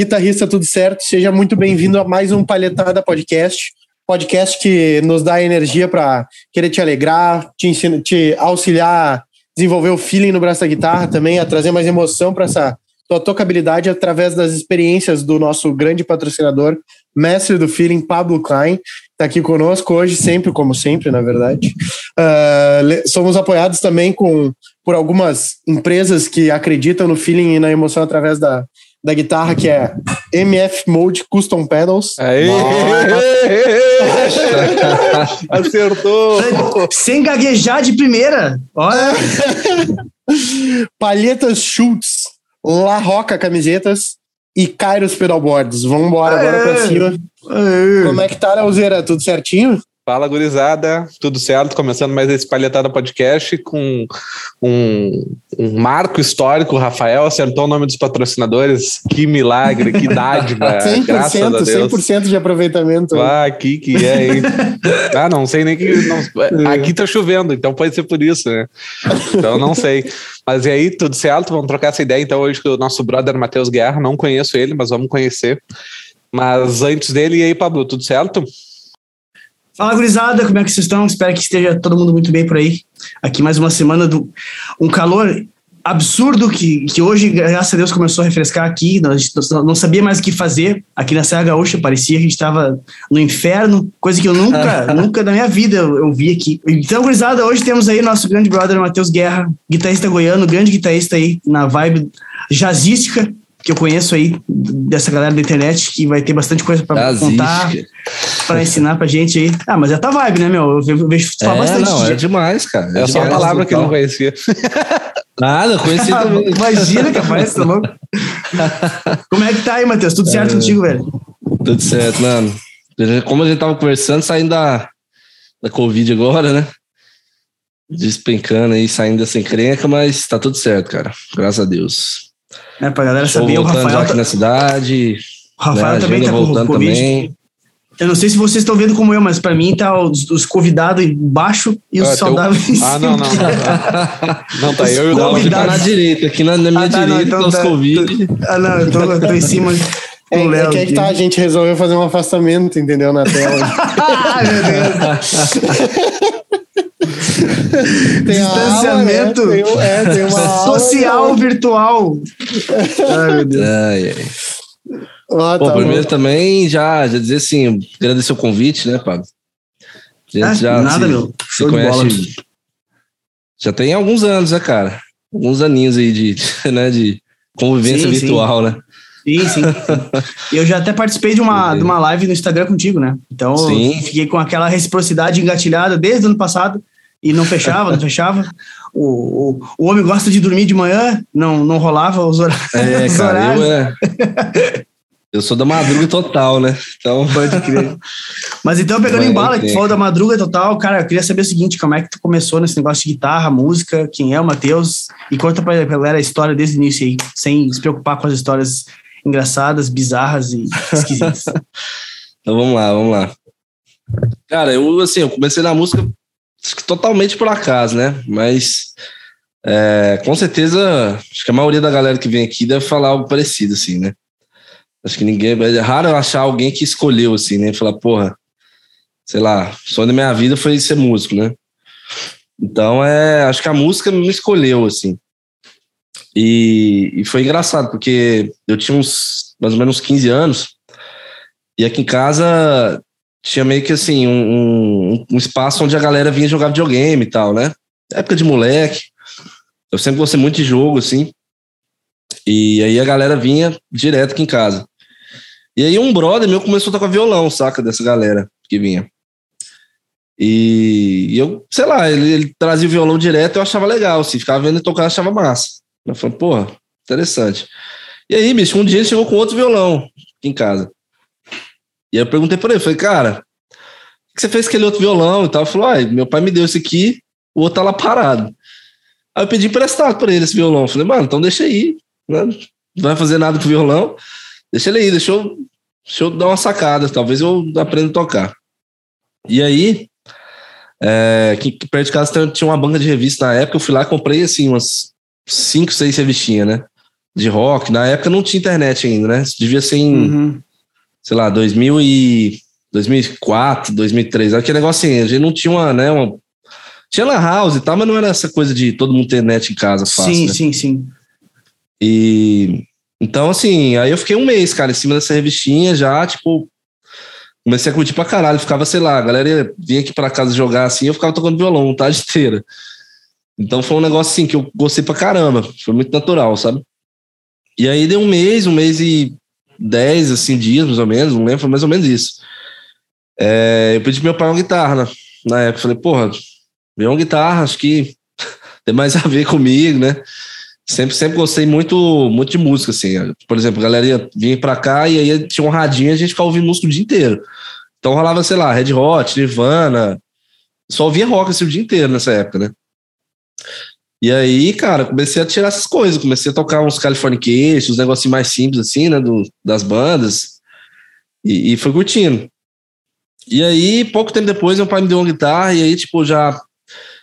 Guitarrista, tudo certo? Seja muito bem-vindo a mais um Palhetada Podcast. Podcast que nos dá energia para querer te alegrar, te, te auxiliar a desenvolver o feeling no braço da guitarra também, a trazer mais emoção para essa tua tocabilidade através das experiências do nosso grande patrocinador, mestre do feeling, Pablo Klein, está aqui conosco hoje, sempre, como sempre, na verdade. Uh, somos apoiados também com, por algumas empresas que acreditam no feeling e na emoção através da, da guitarra, que é MF Mode Custom Pedals. Aê! Acertou! Sem gaguejar de primeira. Olha! Palhetas Schultz, La Roca Camisetas e Kairos Pedalboards. Vamos embora agora pra cima. Aê. Como é que tá, Alzeira? Tudo certinho? Fala, gurizada. Tudo certo? Começando mais esse Palhetada Podcast com um, um, marco histórico. O Rafael acertou o nome dos patrocinadores. Que milagre, que dádiva. 100%, graças a Deus. 100% de aproveitamento. Ah, aqui que é, hein? ah, não sei nem que... Não, aqui tá chovendo, então pode ser por isso, né? Então não sei. Mas e aí, tudo certo? Vamos trocar essa ideia então hoje com o nosso brother Matheus Guerra. Não conheço ele, mas vamos conhecer. Mas antes dele, e aí, Pablo, tudo certo? Fala, gurizada, como é que vocês estão? Espero que esteja todo mundo muito bem por aí. Aqui mais uma semana do um calor absurdo que, que hoje, graças a Deus, começou a refrescar aqui. Gente não sabia mais o que fazer. Aqui na Serra Gaúcha parecia que a gente estava no inferno, coisa que eu nunca, nunca na minha vida eu, eu, vi aqui. Então, gurizada, hoje temos aí nosso grande brother Matheus Guerra, guitarrista goiano, grande guitarrista aí na vibe jazzística que eu conheço aí dessa galera da internet que vai ter bastante coisa para contar, para ensinar pra gente aí. Ah, mas é tua vibe, né, meu? Eu vejo falar é, bastante. Não, é demais, cara. É, é só a palavra que eu não conhecia. Nada, conheci também. Imagina, capaz, tá louco? Como é que tá aí, Matheus? Tudo certo é, contigo, velho? Tudo certo, mano. Como a gente tava conversando, saindo da, da Covid agora, né? Despencando aí, saindo dessa encrenca, mas tá tudo certo, cara. Graças a Deus. É, pra galera saber, o Rafael. aqui tá... na cidade. O Rafael né, também tá com Covid. Também. Eu não sei se vocês estão vendo como eu, mas para mim tá os, os convidados embaixo e os ah, saudáveis. Ah, não, não, não. Não, tá eu e o Davi tá na direita. Aqui na, na minha ah, tá, direita não, então, os tá, Covid. Ah, não, eu tô, eu tô em cima. É, é que, é que tá, a gente resolveu fazer um afastamento, entendeu? Na tela. Ai, meu Deus. Distanciamento aula, né? tem, é, tem uma social aula, virtual. Ai, meu Deus. Ai, ai. Ah, Pô, tá primeiro bom. também já, já dizer assim, agradecer o convite, né, Pablo? Ah, já, nada, se, meu. Show se conhece, bola. Já tem alguns anos, né, cara? Alguns aninhos aí de, né, de convivência sim, virtual, sim. né? Sim, sim. E eu já até participei de uma, de uma live no Instagram contigo, né? Então sim. fiquei com aquela reciprocidade engatilhada desde o ano passado e não fechava, não fechava. O, o, o homem gosta de dormir de manhã, não, não rolava os, horários. É, os cara, horários. Eu, é, eu sou da madruga total, né? Então pode crer. Mas então, pegando em bala, que tu falou da madruga total, cara, eu queria saber o seguinte: como é que tu começou nesse negócio de guitarra, música, quem é o Matheus? E conta pra galera a história desde o início aí, sem se preocupar com as histórias engraçadas, bizarras e esquisitas. então vamos lá, vamos lá. Cara, eu assim, eu comecei na música totalmente por acaso, né? Mas é, com certeza, acho que a maioria da galera que vem aqui deve falar algo parecido, assim, né? Acho que ninguém. É raro eu achar alguém que escolheu, assim, né? Falar, porra, sei lá, o sonho da minha vida foi ser músico, né? Então, é, acho que a música me escolheu, assim. E, e foi engraçado, porque eu tinha uns mais ou menos 15 anos, e aqui em casa tinha meio que assim, um, um, um, espaço onde a galera vinha jogar videogame e tal, né? Época de moleque. Eu sempre gostei muito de jogo, assim. E aí a galera vinha direto aqui em casa. E aí um brother meu começou a tocar violão, saca? Dessa galera que vinha. E, eu, sei lá, ele, ele, trazia o violão direto, eu achava legal, assim, ficava vendo ele tocar, achava massa. Eu falei, porra, interessante. E aí, bicho, um dia ele chegou com outro violão aqui em casa. E eu perguntei para ele, falei, cara, o que você fez com aquele outro violão e tal? Ele falou, ah, meu pai me deu esse aqui, o outro tá lá parado. Aí eu pedi emprestado para ele esse violão. Falei, mano, então deixa aí, né? não vai fazer nada com o violão, deixa ele aí, deixa eu, deixa eu dar uma sacada, talvez eu aprenda a tocar. E aí, é, que, que perto de casa tinha uma banca de revista na época, eu fui lá e comprei assim umas cinco, seis revistinhas, né? de rock. Na época não tinha internet ainda, né? Devia ser em, uhum. Sei lá, 2000 e 2004, 2003. Aquele negócio assim, a gente não tinha uma, né, uma... Tinha lan house e tal, mas não era essa coisa de todo mundo ter net em casa fácil. Sim, né? sim, sim. E então, assim, aí eu fiquei um mês, cara, em cima dessa revistinha já, tipo, comecei a curtir pra caralho. Ficava, sei lá, a galera vinha aqui pra casa jogar assim, eu ficava tocando violão tarde inteira. Então foi um negócio assim que eu gostei pra caramba. Foi muito natural, sabe? E aí deu um mês, um mês e dez, assim, dias, mais ou menos, não lembro, foi mais ou menos isso. É, eu pedi pro meu pai uma guitarra né? na época. Falei, porra, veio uma guitarra, acho que tem mais a ver comigo, né? Sempre, sempre gostei muito, muito de música, assim. Por exemplo, a galera vinha pra cá e aí tinha um radinho e a gente ficava ouvindo música o dia inteiro. Então rolava, sei lá, Red Hot, Nirvana. Só ouvia rock assim, o dia inteiro nessa época, né? E aí, cara, comecei a tirar essas coisas. Comecei a tocar uns Californication, uns negocinhos mais simples, assim, né? Do, das bandas. E, e foi curtindo. E aí, pouco tempo depois, meu pai me deu uma guitarra. E aí, tipo, já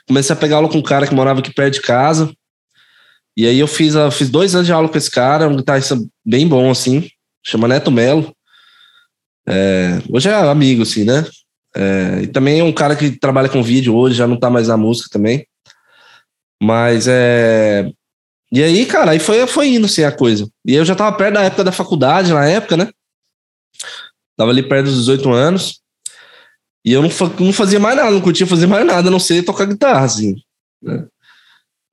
comecei a pegar aula com um cara que morava aqui perto de casa. E aí eu fiz, eu fiz dois anos de aula com esse cara, um guitarrista bem bom, assim, chama Neto Melo. É, hoje é amigo, assim, né? É, e também é um cara que trabalha com vídeo hoje, já não tá mais na música também. Mas é. E aí, cara, aí foi, foi indo assim a coisa. E eu já tava perto da época da faculdade, na época, né? Tava ali perto dos 18 anos. E eu não, não fazia mais nada, não curtia fazer mais nada, a não ser tocar guitarra, assim. Né?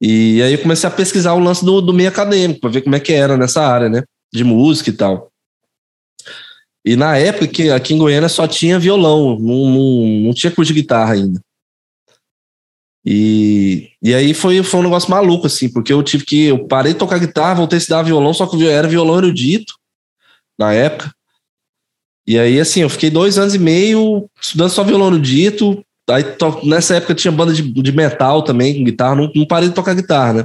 E aí eu comecei a pesquisar o lance do, do meio acadêmico, para ver como é que era nessa área, né? De música e tal. E na época aqui em Goiânia só tinha violão, não, não, não tinha curso de guitarra ainda. E, e aí foi, foi um negócio maluco, assim, porque eu tive que. Eu parei de tocar guitarra, voltei a estudar violão, só que era violão erudito na época. E aí, assim, eu fiquei dois anos e meio estudando só violão erudito, Aí to, nessa época tinha banda de, de metal também, com guitarra, não, não parei de tocar guitarra, né?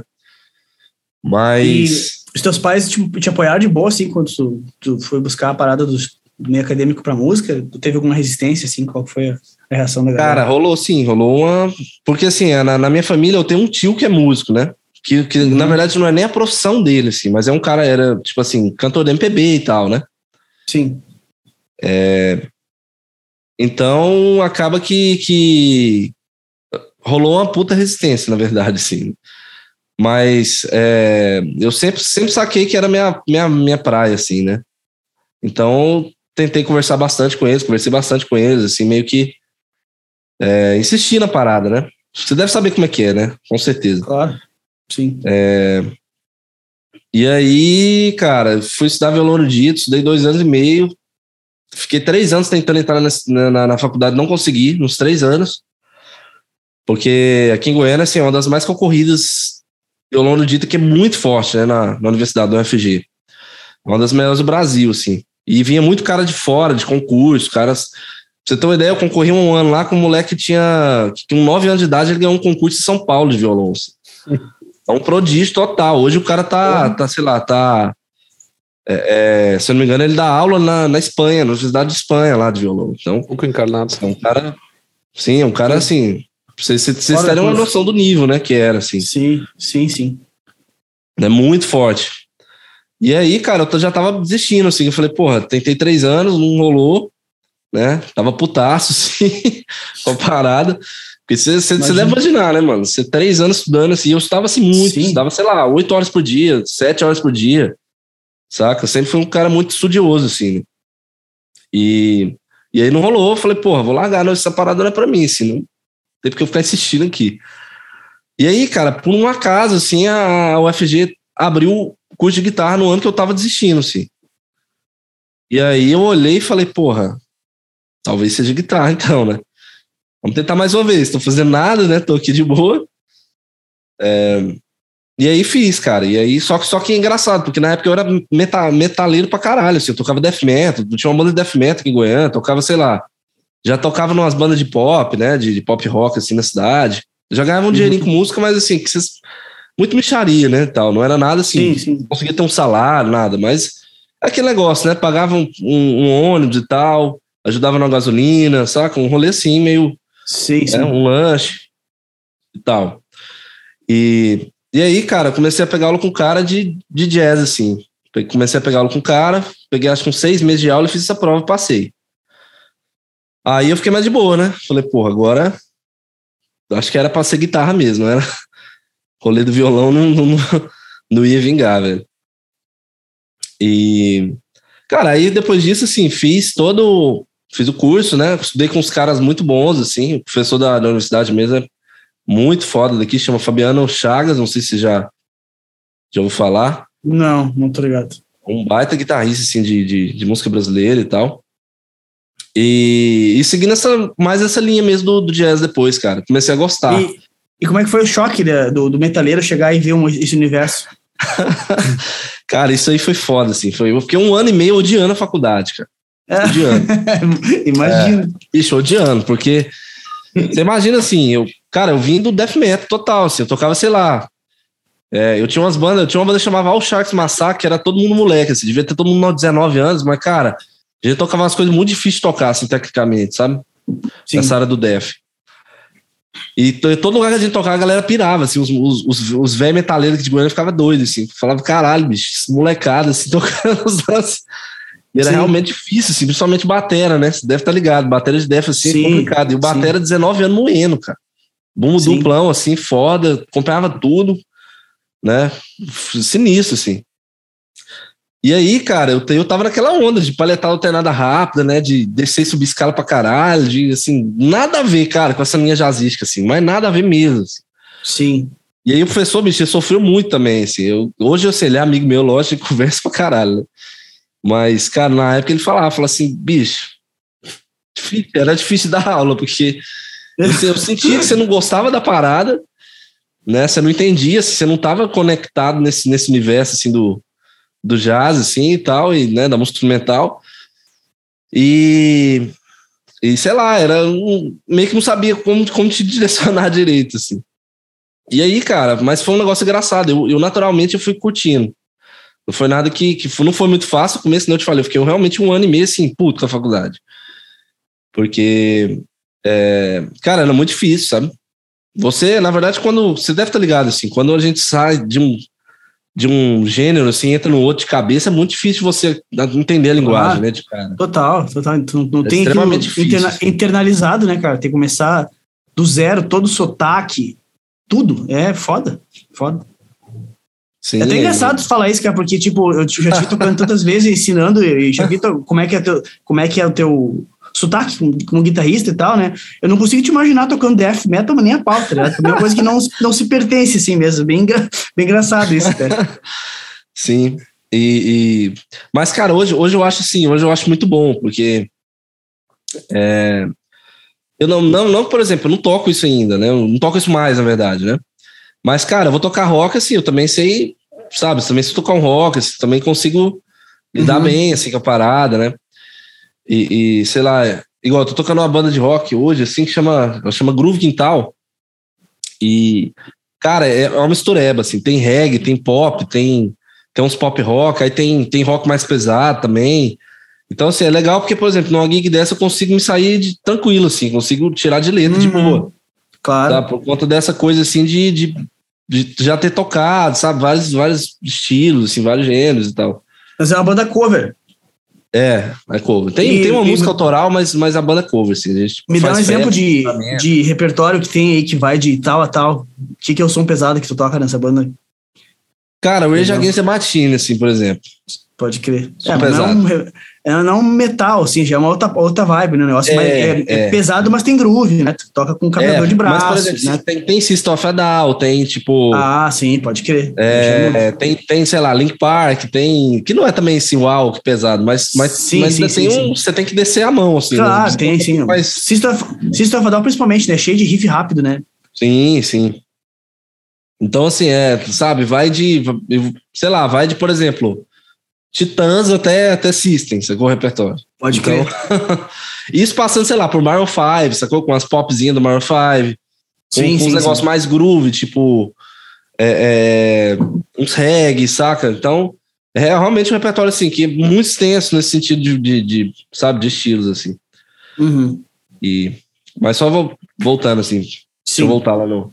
Mas. E os teus pais te, te apoiaram de boa, assim, quando tu, tu foi buscar a parada dos, do meio acadêmico pra música? Tu teve alguma resistência, assim? Qual foi a reação da galera? Cara, rolou sim, rolou uma. Porque assim, na, na minha família eu tenho um tio que é músico, né? Que, que uhum. na verdade não é nem a profissão dele, assim, mas é um cara, era, tipo assim, cantor de MPB e tal, né? Sim. É, então, acaba que, que rolou uma puta resistência, na verdade, sim. Mas é, eu sempre, sempre saquei que era minha, minha, minha praia, assim, né? Então, tentei conversar bastante com eles, conversei bastante com eles, assim, meio que é, insisti na parada, né? Você deve saber como é que é, né? Com certeza. Claro, sim. É, e aí, cara, fui estudar violão erudito, estudei dois anos e meio, Fiquei três anos tentando entrar na, na, na faculdade, não consegui, nos três anos. Porque aqui em Goiânia, assim, é uma das mais concorridas, violão dito que é muito forte, né, na, na universidade do UFG. Uma das melhores do Brasil, assim. E vinha muito cara de fora, de concurso, caras... Pra você ter uma ideia, eu concorri um ano lá com um moleque que tinha... Que com nove anos de idade, ele ganhou um concurso em São Paulo de violão. Assim. É um prodígio total. Hoje o cara tá, tá sei lá, tá é, é, se eu não me engano, ele dá aula na, na Espanha, na Universidade de Espanha, lá de violão. Então, um pouco encarnado. É um cara. Sim, é um cara assim. Vocês, vocês terem uma noção do nível, né? Que era, assim. Sim, sim, sim. É muito forte. E aí, cara, eu já tava desistindo, assim. Eu falei, porra, tentei três anos, não rolou, né? Tava putaço, assim, com a parada. Porque você, deve imaginar, né, mano? Você três anos estudando, assim, eu estava assim muito, Sim. estudava, sei lá, oito horas por dia, sete horas por dia saca? Eu sempre fui um cara muito estudioso, assim. Né? E, e aí não rolou, eu falei, porra, vou largar, não, essa parada não é pra mim, assim, não tem porque eu ficar insistindo aqui. E aí, cara, por um acaso, assim, a UFG abriu o curso de guitarra no ano que eu tava desistindo, assim. E aí eu olhei e falei, porra, talvez seja guitarra, então, né? Vamos tentar mais uma vez. Tô fazendo nada, né? Tô aqui de boa. É, e aí fiz, cara. E aí, só que, só que é engraçado, porque na época eu era meta, metaleiro pra caralho, assim, eu tocava death metal, tinha uma banda de death metal aqui em Goiânia, tocava, sei lá, já tocava umas bandas de pop, né, de, de pop rock, assim, na cidade. já ganhava um uhum. dinheirinho com música, mas assim, que vocês, muito micharia, né, tal, não era nada assim, sim, sim. não conseguia ter um salário, nada, mas é aquele negócio, né, pagava um, um, um ônibus e tal, ajudava na gasolina, saca, um rolê assim, meio, sim, né, um lanche e tal. E E aí, cara, comecei a pegar aula com cara de, de jazz, assim. Comecei a pegar aula com cara, peguei acho que uns seis meses de aula e fiz essa prova e passei. Aí eu fiquei mais de boa, né? Falei, porra, agora acho que era pra ser guitarra mesmo, era. Rolê do violão não, não, não ia vingar, velho. E, cara, aí depois disso, assim, fiz todo. Fiz o curso, né? Estudei com uns caras muito bons, assim. O professor da, da universidade mesmo é muito foda daqui, chama Fabiano Chagas, não sei se já, já ouviu falar. Não, não tô ligado. Um baita guitarrista, assim, de, de, de música brasileira e tal. E, e seguindo essa, mais essa linha mesmo do, do jazz depois, cara. Comecei a gostar. E, e como é que foi o choque né, do, do metaleiro chegar e ver um, esse universo? cara, isso aí foi foda, assim. Foi, eu fiquei um ano e meio odiando a faculdade, cara. Odiando. Imagina. É, bicho, odiando, porque você imagina assim, eu, cara, eu vim do death metal total, assim, eu tocava, sei lá. É, eu tinha umas bandas, eu tinha uma banda que chamava All Sharks Massacre, que era todo mundo moleque, assim, devia ter todo mundo 19 anos, mas, cara, a gente tocava umas coisas muito difíceis de tocar, assim, tecnicamente, sabe? Sim. Nessa área do death. E todo lugar que a gente tocava, a galera pirava, assim, os, os, os, os velhos metaleiros de Goiânia ficavam doidos, assim, falava, caralho, bicho, molecada, assim, tocando os lances. E era Sim. realmente difícil, assim, principalmente batera, né? Você deve estar tá ligado, batera de def, assim, é Sim. é complicado. E o batera, Sim. 19 anos moendo, cara. Bumbo Sim. duplão, assim, foda, comprava tudo, né? Sinistro, assim. E aí, cara, eu, eu tava naquela onda de paletar alternada rápida, né? De descer e subir escala pra caralho, de assim, nada a ver, cara, com essa linha jazzística, assim, mas nada a ver mesmo. Assim. Sim. E aí o professor, bicho, sofreu muito também, assim. Eu, hoje eu sei, ele é amigo meu, lógico, e conversa pra caralho, né? Mas, cara, na época ele falava, falava assim, bicho, era difícil dar aula, porque eu sentia que você não gostava da parada, né? Você não entendia, você não estava conectado nesse, nesse universo, assim, do, do jazz, assim, e tal, e, né, da música instrumental. E, e sei lá, era um, meio que não sabia como, como te direcionar direito, assim. E aí, cara, mas foi um negócio engraçado. Eu, eu naturalmente eu fui curtindo. Não foi nada que, que não foi muito fácil. O começo, não eu te falei, eu fiquei realmente um ano e meio assim, puto com a faculdade. Porque, é, cara, era muito difícil, sabe? Você, na verdade, quando. Você deve estar ligado, assim, quando a gente sai de um, de um gênero, assim, entra no outro de cabeça, é muito difícil você entender a linguagem, ah, né, de cara. Total, total. Não, não é tem extremamente difícil, interna, assim. internalizado, né, cara? Tem que começar do zero, todo o sotaque, tudo. É foda, foda. Sim, é até engraçado é. falar isso, cara, porque, tipo, eu já te tocando tantas vezes, ensinando, e já vi como é que é, teu, como é, que é o teu sotaque como, como, guitarrista e tal, né? Eu não consigo te imaginar tocando death metal, nem a pau, tá ligado? É uma coisa que não, não se pertence, assim mesmo. Bem, bem engraçado isso, cara. Sim. E, e, Mas, cara, hoje, hoje eu acho assim, hoje eu acho muito bom, porque. É, eu não, não, não, por exemplo, eu não toco isso ainda, né? Eu não toco isso mais, na verdade, né? Mas, cara, eu vou tocar rock, assim, eu também sei, sabe? Também sei tocar um rock, assim, também consigo lidar uhum. bem, assim, com a parada, né? E, e, sei lá, igual, eu tô tocando uma banda de rock hoje, assim, que chama, chama Groove Quintal. E, cara, é, é uma mistureba, assim, tem reggae, tem pop, tem, tem uns pop rock, aí tem, tem rock mais pesado também. Então, assim, é legal porque, por exemplo, numa gig dessa eu consigo me sair de, tranquilo, assim, consigo tirar de letra uhum. de boa. Claro. Tá? Por conta dessa coisa, assim, de, de, de, já ter tocado, sabe? Vários, vários estilos, assim, vários gêneros e tal. Mas é uma banda cover. É, é cover. Tem, e, tem uma e, música autoral, mas, mas a banda é cover, assim. me dá um exemplo de, de repertório que tem aí que vai de tal a tal. O que, que é o som pesado que tu toca nessa banda? Cara, o Rage Against the Machine, assim, por exemplo. Pode crer. é, mas não, é não metal, assim, já é uma outra, outra vibe, né? Negócio é, mais, é, é, é, pesado, mas tem groove, né? Tu toca com carregador é, de braço. Mas, por exemplo, né? tem, tem System of Down, tem tipo. Ah, sim, pode crer. É, tem, tem, sei lá, Link Park, tem. Que não é também assim, uau, que pesado, mas, mas, sim, mas sim, tem sim, um, você tem que descer a mão, assim. Né? Claro, né? tem, sim. Mas... System, of, System of Down, principalmente, né? Cheio de riff rápido, né? Sim, sim. Então, assim, é, sabe, vai de, sei lá, vai de, por exemplo, Titãs até, até System, sacou o repertório. Pode então, isso passando, sei lá, por Maroon 5, sacou? Com as popzinhas do Maroon 5. Sim, com, com uns negócios mais groove, tipo é, é, uns reggae, saca? Então, é realmente um repertório, assim, que é muito extenso nesse sentido de, de, de sabe, de estilos, assim. Uhum. E, mas só vou, voltando, assim, Sim. deixa eu voltar lá no,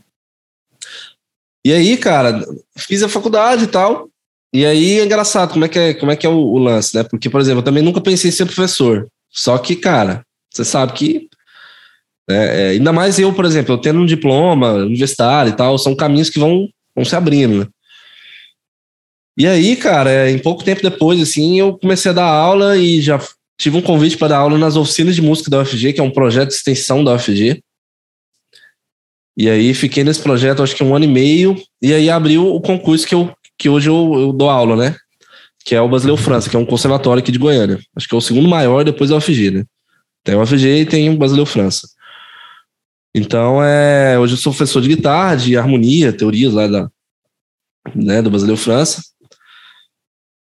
E aí, cara, fiz a faculdade e tal. E aí é engraçado como é que é, como é, que é o, o lance, né? Porque, por exemplo, eu também nunca pensei em ser professor. Só que, cara, você sabe que. É, é, ainda mais eu, por exemplo, eu tendo um diploma universitário e tal, são caminhos que vão, vão se abrindo, né? E aí, cara, é, em pouco tempo depois, assim, eu comecei a dar aula e já tive um convite para dar aula nas oficinas de música da UFG, que é um projeto de extensão da UFG. E aí fiquei nesse projeto acho que um ano e meio, e aí abriu o concurso que, eu, que hoje eu, eu dou aula, né? Que é o Brasileiro França, que é um conservatório aqui de Goiânia. Acho que é o segundo maior depois da UFG, né? Tem o UFG e tem o Brasileiro França. Então, é, hoje eu sou professor de guitarra, de harmonia, teorias lá da, né, do Brasileiro França.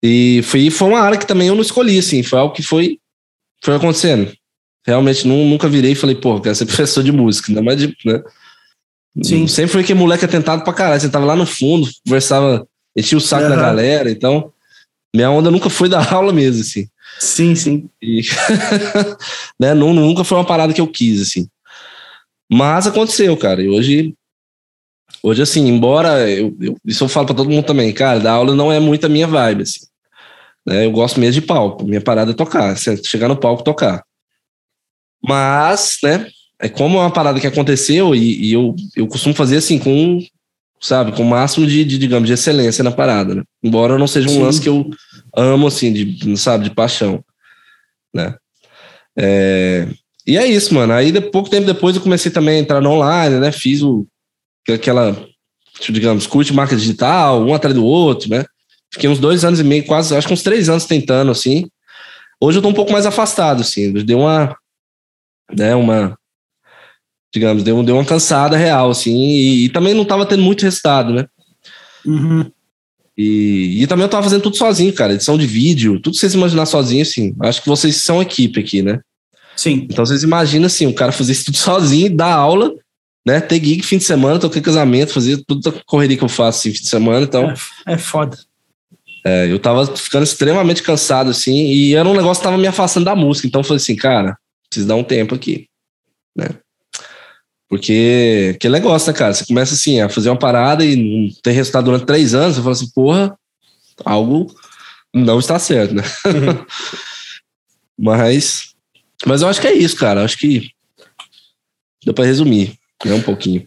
E foi, foi uma área que também eu não escolhi, assim, foi algo que foi, foi acontecendo. Realmente não, nunca virei e falei, pô, quero ser professor de música, ainda mais de, né? Sim. Sempre foi que moleque atentado pra caralho. Você tava lá no fundo, conversava, enchia o saco uhum. da galera. Então, minha onda nunca foi dar aula mesmo, assim. Sim, sim. E, né, não, nunca foi uma parada que eu quis, assim. Mas aconteceu, cara. E hoje, hoje assim, embora eu, eu isso eu falo para todo mundo também, cara, dar aula não é muito a minha vibe, assim. Né, eu gosto mesmo de palco. Minha parada é tocar, chegar no palco tocar. Mas, né, é como é uma parada que aconteceu e, e, eu, eu costumo fazer assim com sabe com o máximo de, de digamos de excelência na parada né? embora não seja um Sim. lance que eu amo assim de sabe de paixão né? É, e é isso mano. Aí de, pouco tempo depois eu comecei também a entrar no online né? Fiz o aquela digamos curte marca digital um atrás do outro né? Fiquei uns dois anos e meio quase acho que uns três anos tentando assim. Hoje eu tô um pouco mais afastado assim. Deu uma né uma digamos, deu, deu uma cansada real, assim, e, e também não estava tendo muito resultado, né? Uhum. E, e também eu tava fazendo tudo sozinho, cara, edição de vídeo, tudo vocês imaginar sozinho, assim. Acho que vocês são equipe aqui, né? Sim. Então vocês imaginam, assim, o cara fazer isso tudo sozinho, dar aula, né? Ter gig fim de semana, tocar casamento, fazer tudo a correria que eu faço, assim, fim de semana, então... É, é foda. É, eu tava ficando extremamente cansado, assim, e era um negócio que tava me afastando da música, então eu falei assim, cara, preciso dar um tempo aqui, né? Porque que negócio, né, cara? Você começa assim a fazer uma parada e não tem resultado durante três anos, você fala assim, porra, algo não está certo, né? Uhum. mas, mas eu acho que é isso, cara. Acho que deu para resumir, né, um pouquinho.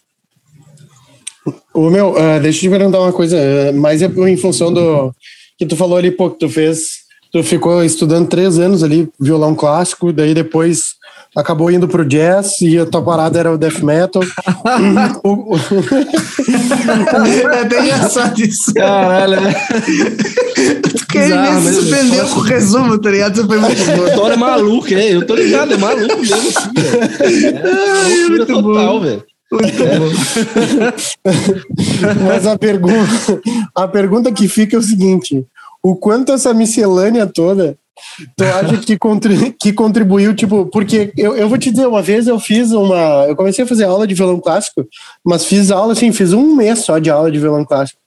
O meu, uh, deixa eu te perguntar uma coisa, uh, mas é em função do que tu falou ali, pô, que tu fez, tu ficou estudando três anos ali, violão clássico, daí depois acabou indo pro jazz e a tua parada era o death metal. é bem engraçado isso. Caralho, né? Tu queria me surpreendeu com o resumo, tá ligado? Você foi muito bom. História é maluca, é. Eu tô ligado, é maluco mesmo assim, velho. É, é muito total, velho. Mas a pergunta, a pergunta que fica é o seguinte: o quanto essa miscelânea toda Tu acha que, contribu que contribuiu, tipo, porque eu, eu vou te dizer, uma vez eu fiz uma. Eu comecei a fazer aula de violão clássico, mas fiz aula, assim, fiz um mês só de aula de violão clássico.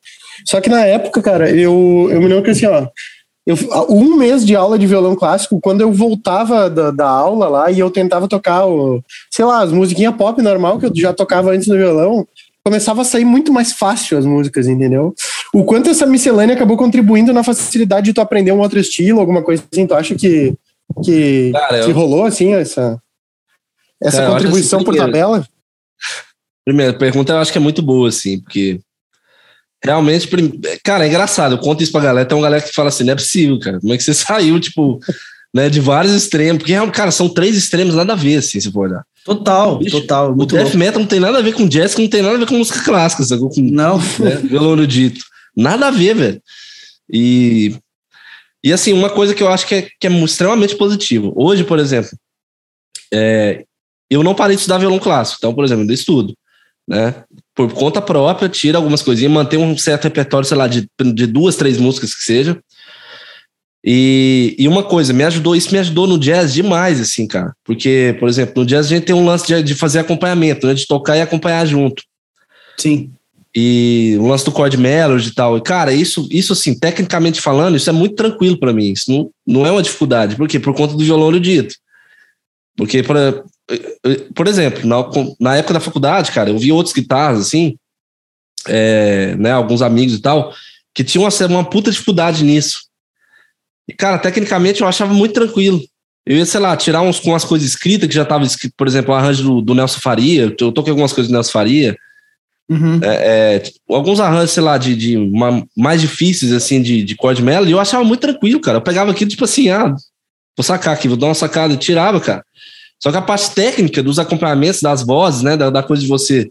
Só que na época, cara, eu, eu me lembro que assim, ó, eu, um mês de aula de violão clássico, quando eu voltava da, da aula lá e eu tentava tocar, o, sei lá, as musiquinhas pop normal que eu já tocava antes no violão, começava a sair muito mais fácil as músicas, entendeu? O quanto essa miscelânea acabou contribuindo na facilidade de tu aprender um outro estilo, alguma coisa assim, tu acha que, que, Cara, que eu... rolou, assim, essa, essa Cara, contribuição assim, primeiro, por tabela? Primeiro, a pergunta eu acho que é muito boa, assim, porque realmente, cara, é engraçado, eu conto isso pra galera, tem uma galera que fala assim, não é possível, cara, como é que você saiu, tipo, né, de vários extremos, porque, cara, são três extremos nada a ver, assim, se for olhar. Total, Bicho, total. Muito o death metal não tem nada a ver com jazz, não tem nada a ver com música clássica, sabe? Com, não. Né, violão dito. Nada a ver, velho. E, e assim, uma coisa que eu acho que é, que é extremamente positivo. Hoje, por exemplo, é, eu não parei de estudar violão clássico. Então, por exemplo, eu estudo. Né? Por conta própria, tira algumas coisinhas, manter um certo repertório, sei lá, de, de duas, três músicas que seja. E, e uma coisa, me ajudou, isso me ajudou no jazz demais, assim, cara. Porque, por exemplo, no jazz a gente tem um lance de, de fazer acompanhamento, né? De tocar e acompanhar junto. Sim. E o lance do chord melody e tal. E, cara, isso, isso assim, tecnicamente falando, isso é muito tranquilo para mim. Isso não, não é uma dificuldade. Por quê? Por conta do violão erudito. Porque, por, por exemplo, na, na época da faculdade, cara, eu vi outros guitarras, assim, é, né, alguns amigos e tal, que tinham uma, uma puta dificuldade nisso. E, cara, tecnicamente eu achava muito tranquilo. Eu ia, sei lá, tirar uns com umas coisas escritas que já estava escrito, por exemplo, o arranjo do, do, Nelson Faria. Eu toquei algumas coisas do Nelson Faria. Uhum. É, é, alguns arranjos, sei lá, de, de uma, mais difíceis, assim, de, de melody, e eu achava muito tranquilo, cara. Eu pegava aquilo, tipo assim, ah, vou sacar aqui, vou dar uma sacada, e tirava, cara. Só que a parte técnica dos acompanhamentos, das vozes, né, da, da coisa de você,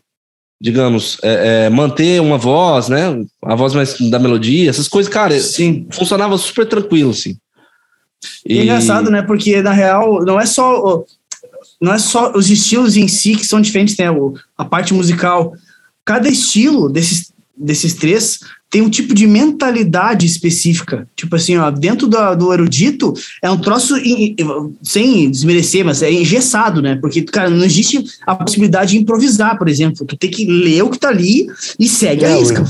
digamos, é, é, manter uma voz, né, a voz mais da melodia, essas coisas, cara, Sim. funcionava super tranquilo, assim. E... É engraçado, né? Porque na real não é só não é só os estilos em si que são diferentes, né? A parte musical. Cada estilo desses, desses três tem um tipo de mentalidade específica. Tipo assim, ó, dentro do, do erudito é um troço, in, sem desmerecer, mas é engessado, né? Porque, cara, não existe a possibilidade de improvisar, por exemplo. Tu tem que ler o que tá ali e segue é, a isca.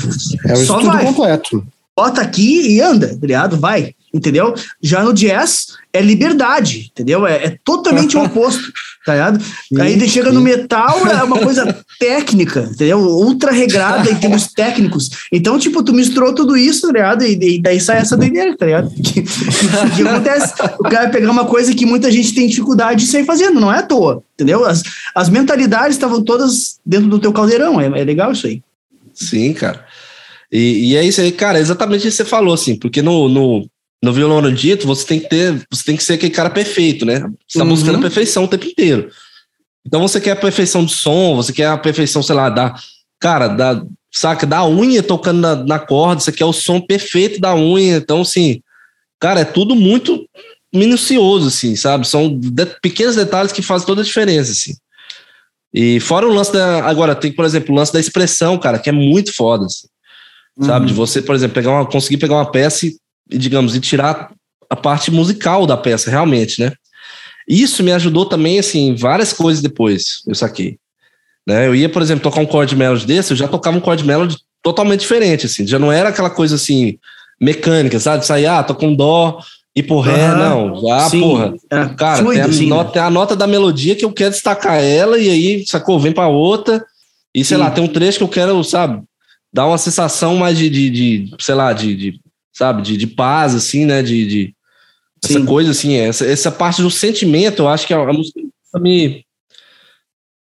É o Só vai. completo. Bota aqui e anda, tá ligado? Vai entendeu? Já no jazz é liberdade, entendeu? É, é totalmente o oposto, tá ligado? Aí chega no metal, é uma coisa técnica, entendeu? Ultra regrada em termos técnicos. Então, tipo, tu misturou tudo isso, tá ligado? E, e daí sai essa doideira, tá ligado? Que, que, que acontece? O cara pegar uma coisa que muita gente tem dificuldade de sair fazendo, não é à toa, entendeu? As, as mentalidades estavam todas dentro do teu caldeirão, é, é legal isso aí. Sim, cara. E, e, é isso aí, cara, exatamente isso que você falou, assim, porque no, no, no violão erudito, você tem que ter, você tem que ser aquele cara perfeito, né? Você tá uhum. buscando a perfeição o tempo inteiro. Então você quer a perfeição de som, você quer a perfeição, sei lá, da. Cara, da. Saca, da unha tocando na, na corda, você quer o som perfeito da unha. Então, assim, cara, é tudo muito minucioso, assim, sabe? São de, pequenos detalhes que fazem toda a diferença, assim. E fora o lance da. Agora, tem, por exemplo, o lance da expressão, cara, que é muito foda, assim, uhum. sabe? De você, por exemplo, pegar uma, conseguir pegar uma peça e digamos, e tirar a parte musical da peça, realmente, né? Isso me ajudou também, assim, várias coisas depois, eu saquei. Né? Eu ia, por exemplo, tocar um chord melody desse, eu já tocava um chord melody totalmente diferente, assim, já não era aquela coisa, assim, mecânica, sabe? Sair, ah, toca um dó e por ré, uhum, não. Já, sim, porra. É, cara, tem, a sim, nota, né? tem a nota da melodia que eu quero destacar ela e aí, sacou? Vem pra outra e, sei sim. lá, tem um trecho que eu quero, sabe, dar uma sensação mais de, de, de sei lá, de, de sabe? De, de paz, assim, né? De, de essa coisa, assim, essa, essa parte do sentimento, eu acho que a, a música me.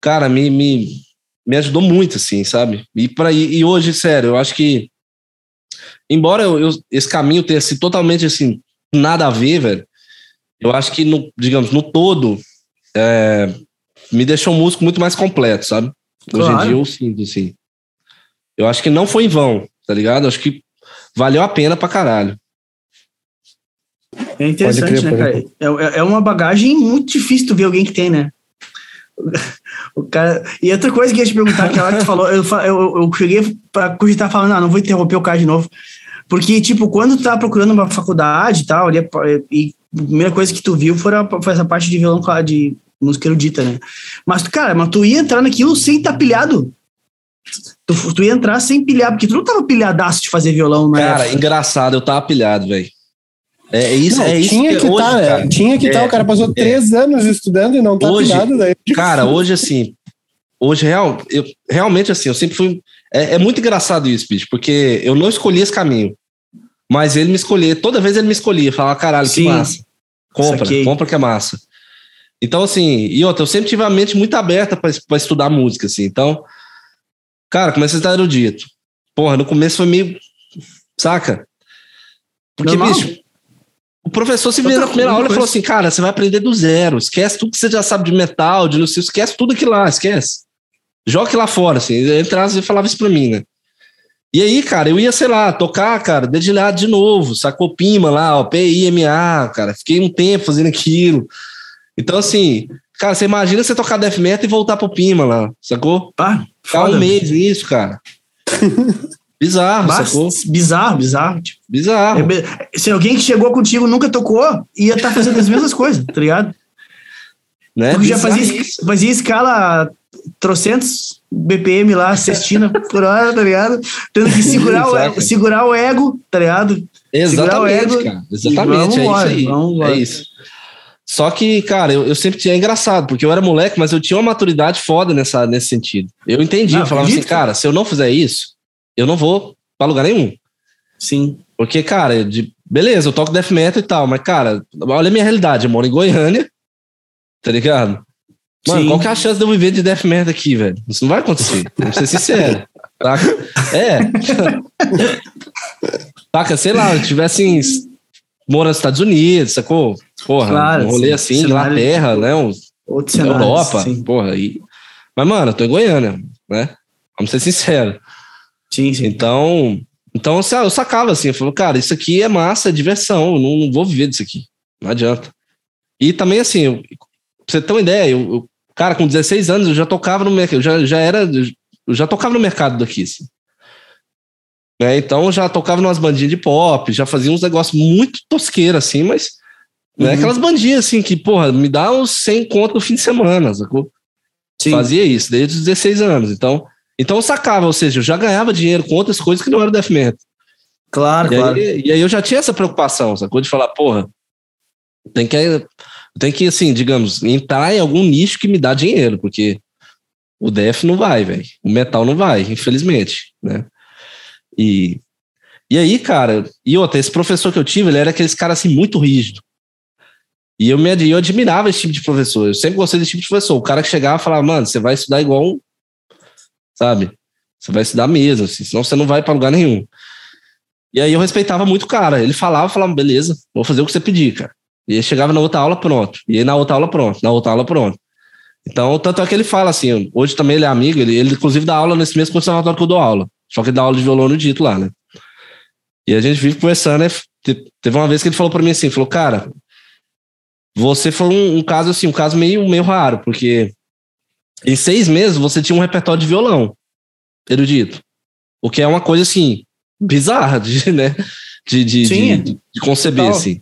Cara, me, me, me ajudou muito, assim, sabe? E, pra, e, e hoje, sério, eu acho que. Embora eu, eu, esse caminho tenha sido totalmente, assim, nada a ver, velho, eu acho que, no, digamos, no todo, é, me deixou um músico muito mais completo, sabe? Hoje claro. em dia eu sinto, assim. Eu acho que não foi em vão, tá ligado? Acho que valeu a pena pra caralho. É interessante, crer, né, cara? É, é uma bagagem muito difícil tu ver alguém que tem, né? O cara... E outra coisa que eu ia te perguntar, que que tu falou, eu, eu, eu cheguei pra cogitar falando, ah, não vou interromper o cara de novo. Porque, tipo, quando tu tá procurando uma faculdade e tal, ali, e a primeira coisa que tu viu foi, a, foi essa parte de violão de música erudita, né? Mas, cara, mas tu ia entrar naquilo sem estar tá pilhado. Tu, tu ia entrar sem pilhar, porque tu não tava pilhadaço de fazer violão, né? Cara, engraçado, eu tava pilhado, velho. É, é isso, não, é isso tinha que, estar, tá, é, tinha que estar. Tá, é, o cara passou é, três anos estudando e não tá hoje, pilhado. Daí. Cara, hoje assim, hoje real, eu, realmente assim, eu sempre fui. É, é, muito engraçado isso, bicho, porque eu não escolhi esse caminho, mas ele me escolhia. Toda vez ele me escolhia, falava, caralho, Sim, que massa. Compra, compra que é massa. Então, assim, e outra, eu sempre tive a mente muito aberta para estudar música, assim. Então, Cara, comecei a estar erudito. Porra, no começo foi meio. Saca? Porque, Normal. bicho, o professor se veio na primeira aula e falou assim: cara, você vai aprender do zero, esquece tudo que você já sabe de metal, de não sei, esquece tudo aquilo lá, esquece. Joga lá fora, assim. Ele entrava e falava isso pra mim, né? E aí, cara, eu ia, sei lá, tocar, cara, dedilhado de novo, sacou Pima lá, ó, PIMA, cara. Fiquei um tempo fazendo aquilo. Então, assim, cara, você imagina você tocar death metal e voltar pro Pima lá, sacou? Pá, Ficar um mês nisso, cara. Bizarro, Mas, sacou? Bizarro, bizarro. Tipo, bizarro. É, se alguém que chegou contigo nunca tocou, ia estar tá fazendo as mesmas coisas, tá ligado? Né? Tu já fazia, fazia escala trocentos BPM lá, cestina por hora, tá ligado? Tendo que segurar, o, segurar o ego, tá ligado? Exatamente, ego, cara. Exatamente, é isso aí. É isso. Só que, cara, eu, eu sempre tinha engraçado, porque eu era moleque, mas eu tinha uma maturidade foda nessa, nesse sentido. Eu entendi, não, eu falava assim, cara, se eu não fizer isso, eu não vou pra lugar nenhum. Sim. Porque, cara, de, beleza, eu toco death metal e tal, mas, cara, olha a minha realidade. Eu moro em Goiânia, tá ligado? Mano, Sim. qual que é a chance de eu viver de death metal aqui, velho? Isso não vai acontecer. Vamos ser sincero. Tá? É. Saca, sei lá, se tivesse morando nos Estados Unidos, sacou? Porra, Claro, um rolê sim. assim, Cenário Inglaterra, de- né? Um, Outro cenário. Europa, Sim, porra. aí Mas, mano, eu tô em Goiânia, né? Vamos ser sinceros. sim. sim. Então, então eu sacava assim, eu falava, cara, isso aqui é massa, é diversão, eu não, não vou viver disso aqui. Não adianta. E também, assim, eu, pra você ter uma ideia, eu, eu- cara, com 16 anos eu já tocava no mercado, eu já, já era, eu já tocava no mercado daqui, assim. Né? Então eu já tocava umas bandinhas de pop, já fazia uns negócios muito tosqueiros, assim, mas né, Uhum. aquelas bandinhas assim que, porra, me dá uns 100 conto no fim de semana, sacou? Sim. Fazia isso desde os 16 anos. Então, então eu sacava, ou seja, eu já ganhava dinheiro com outras coisas que não eram death metal. Claro, E, claro. aí, e aí eu já tinha essa preocupação, sacou? De falar, porra, tem que, tem que, assim, digamos, entrar em algum nicho que me dá dinheiro, porque o def não vai, velho. O metal não vai, infelizmente, né? E, e aí, cara, e outra, esse professor que eu tive, ele era aqueles caras, assim, muito rígido. E eu, me, eu admirava esse tipo de professor. Eu sempre gostei desse tipo de professor. O cara que chegava e falava, mano, você vai estudar igual um, sabe? Você vai estudar mesmo, assim, senão você não vai para lugar nenhum. E aí eu respeitava muito o cara. Ele falava, falava, beleza, vou fazer o que você pedir, cara. E aí chegava na outra aula, pronto. E aí na outra aula, pronto. Na outra aula, pronto. Então, tanto é que ele fala assim, hoje também ele é amigo, ele, ele inclusive dá aula nesse mesmo conservatório que eu dou aula. Só que ele dá aula de violão no dito lá, né? E a gente vive conversando, né? Te- Teve uma vez que ele falou pra mim assim, falou, cara, você foi um, um caso assim, um caso meio, meio raro, porque em seis meses você tinha um repertório de violão erudito. O que é uma coisa assim, bizarra, de, né? De, de, Sim, de, de conceber, total. assim.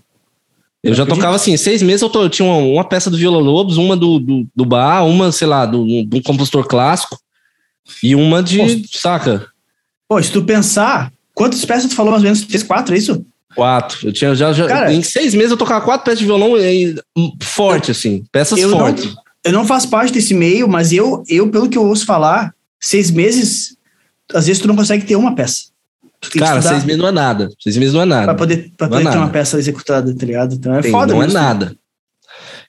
Eu já tocava assim, seis meses eu, to- eu tinha uma, uma peça do Viola Lobos, uma do, do, do Bar, uma, sei lá, do, do um compositor clássico e uma de, Nossa. saca? Pô, se tu pensar, quantas peças tu falou mais ou menos? Três, quatro, é isso? Quatro. Eu tinha já, já Cara- em seis meses eu tocava quatro peças de violão e, forte, assim, peças Eu não- fortes. Eu não faço parte desse meio, mas eu, eu, pelo que eu ouço falar, seis meses, às vezes tu não consegue ter uma peça. Tu Cara, estudar seis meses não é nada. Seis meses não é nada. pra poder, pra Não é poder ter uma nada. peça executada, tá ligado? Então é Tem, foda não é mesmo. nada.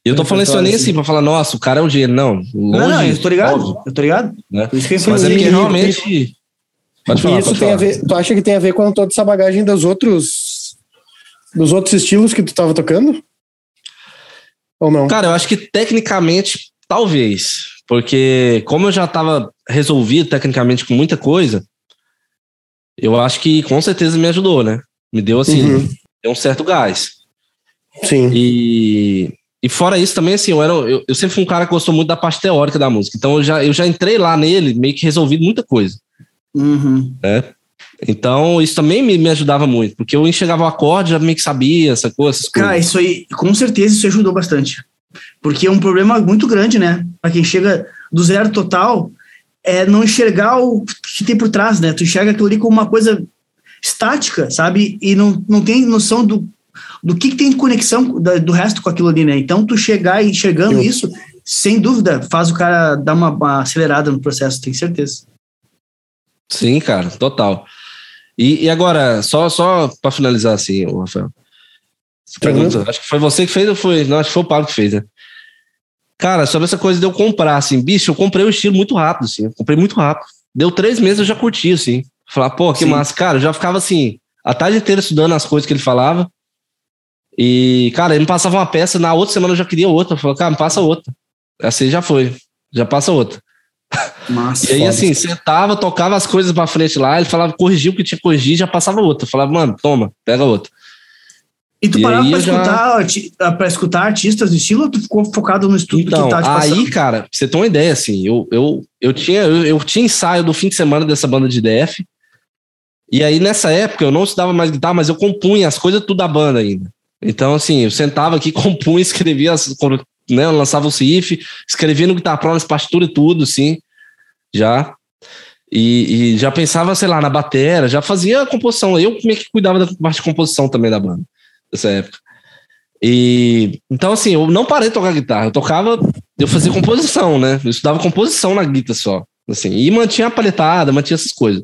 E eu tô Tem falando isso nem repertório, assim pra falar, nossa, o cara é um gênio. Não, longe, Não, não, eu tô ligado. óbvio, Eu tô ligado. né? Por isso que eu Mas é porque realmente. Pode falar, E isso pode tem a falar. ver. Tu acha que tem a ver com toda essa bagagem dos outros. dos outros estilos que tu tava tocando? Ou não? Cara, eu acho que tecnicamente, talvez. Porque como eu já tava resolvido tecnicamente com muita coisa, eu acho que com certeza me ajudou, né? Me deu assim, Uhum. deu um certo gás. Sim. E, e fora isso também, assim, eu, era, eu, eu sempre fui um cara que gostou muito da parte teórica da música. Então eu já, eu já entrei lá nele meio que resolvido muita coisa. Uhum. Então isso também me, me ajudava muito, porque eu enxergava o acorde, já meio que sabia, essa coisa, essas Cara, isso aí, com certeza isso ajudou bastante. Porque é um problema muito grande, né? Pra quem chega do zero total, é não enxergar o que tem por trás, né? Tu enxerga aquilo ali como uma coisa estática, sabe? E não, não tem noção do, do que, que tem de conexão da- do resto com aquilo ali, né? Então, tu chegar e enxergando Sim. isso, sem dúvida, faz o cara dar uma, uma acelerada no processo, tenho certeza. Sim, cara, total. E, e agora, só, só para finalizar assim, Rafael. Tranquilo. pergunta, acho que foi você que fez ou foi? Não, acho que foi o Paulo que fez, né? Cara, sobre essa coisa de eu comprar, assim, bicho, eu comprei o estilo muito rápido, assim, eu comprei muito rápido. Deu três meses, eu já curti, assim. Falar, pô, que Sim. massa. Cara, eu já ficava assim, a tarde inteira estudando as coisas que ele falava. E, cara, ele me passava uma peça, na outra semana eu já queria outra. Eu falei, cara, me passa outra. Assim já foi, já passa outra. Massa. E aí, assim, sentava, tocava as coisas pra frente lá, ele falava, corrigia o que tinha que corrigir, já passava outra. Eu falava, mano, toma, pega outra. E tu parava pra eu já- escutar, arti- pra escutar artistas do estilo ou tu ficou focado no estudo Então, que tá te passando? aí, cara, pra você ter uma ideia, assim, eu, eu, eu, tinha, eu, eu tinha ensaio do fim de semana dessa banda de DF, e aí nessa época eu não estudava mais guitarra, mas eu compunha as coisas tudo da banda ainda. Então, assim, eu sentava aqui, compunha, escrevia, as, né, lançava o riff, escrevia no Guitar Pro, nas partituras e tudo, assim, já. E, e já pensava, sei lá, na batera, já fazia a composição. Eu meio que cuidava da parte de composição também da banda, nessa época. E então, assim, eu não parei de tocar guitarra, eu tocava, eu fazia composição, né? Eu estudava composição na guitarra só, assim, e mantinha a paletada, mantinha essas coisas.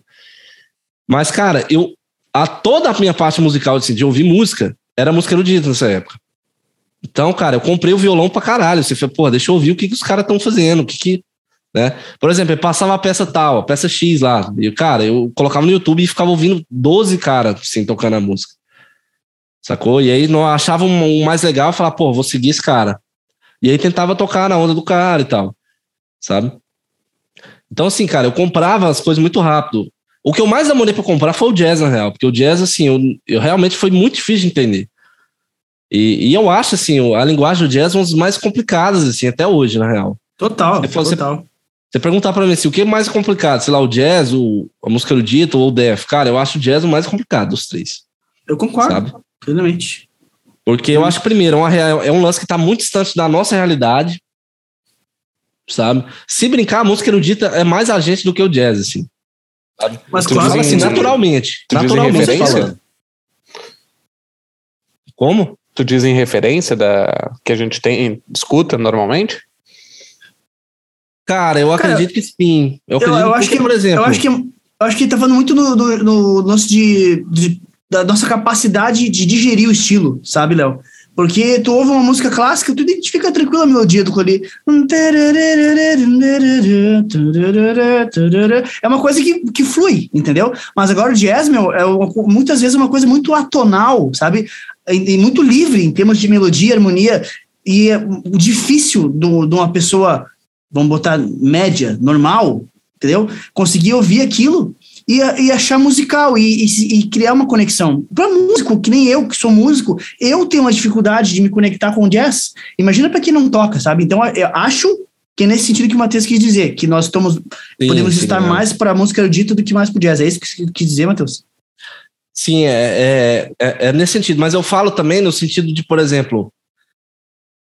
Mas, cara, eu. A toda a minha parte musical, assim, de ouvir música, era música erudita nessa época. Então, cara, eu comprei o violão pra caralho. Você falou, pô, deixa eu ouvir o que, que os caras estão fazendo, o que que. Né? Por exemplo, eu passava a peça tal, a peça X lá. E, cara, eu colocava no YouTube e ficava ouvindo 12 caras, assim, tocando a música. Sacou? E aí não achava um, um mais legal, eu falava, pô, vou seguir esse cara. E aí tentava tocar na onda do cara e tal. Sabe? Então, assim, cara, eu comprava as coisas muito rápido. O que eu mais demorei para comprar foi o jazz, na real, porque o jazz, assim, eu, eu realmente foi muito difícil de entender. E, e, eu acho, assim, a linguagem do jazz é uma das mais complicadas, assim, até hoje, na real. Total, você, total. Você perguntar para mim assim, o que é mais complicado, sei lá, o jazz, o, a música erudita ou o def? Cara, eu acho o jazz o mais complicado dos três. Eu concordo, sabe? plenamente. Porque eu acho, primeiro, é, uma, é um lance que está muito distante da nossa realidade, sabe? Se brincar, a música erudita é mais a gente do que o jazz, assim. Sabe? Mas tu claro, assim, naturalmente. Tu naturalmente referência? Como? Tu diz em referência da que a gente tem, escuta normalmente? Cara, eu Cara, acredito que sim. Eu, eu, eu acho que, por exemplo. Eu acho que, eu acho que tá falando muito no, no, no lance de, de, da nossa capacidade de digerir o estilo, sabe, Léo? Porque tu ouve uma música clássica, tu identifica tranquila a melodia do ali. É uma coisa que, que flui, entendeu? Mas agora o jazz, meu, é uma, muitas vezes é uma coisa muito atonal, sabe? E, muito livre em termos de melodia, harmonia. E é difícil de uma pessoa vamos botar média, normal, entendeu? Conseguir ouvir aquilo e, e achar musical e, e, e criar uma conexão. Para músico, que nem eu, que sou músico, eu tenho uma dificuldade de me conectar com o jazz. Imagina para quem não toca, sabe? Então, eu acho que é nesse sentido que o Matheus quis dizer, que nós estamos, sim, podemos sim, estar é. mais para a música erudita do que mais para o jazz. É isso que você quis dizer, Matheus? Sim, é, é, é, é, nesse sentido. Mas eu falo também no sentido de, por exemplo,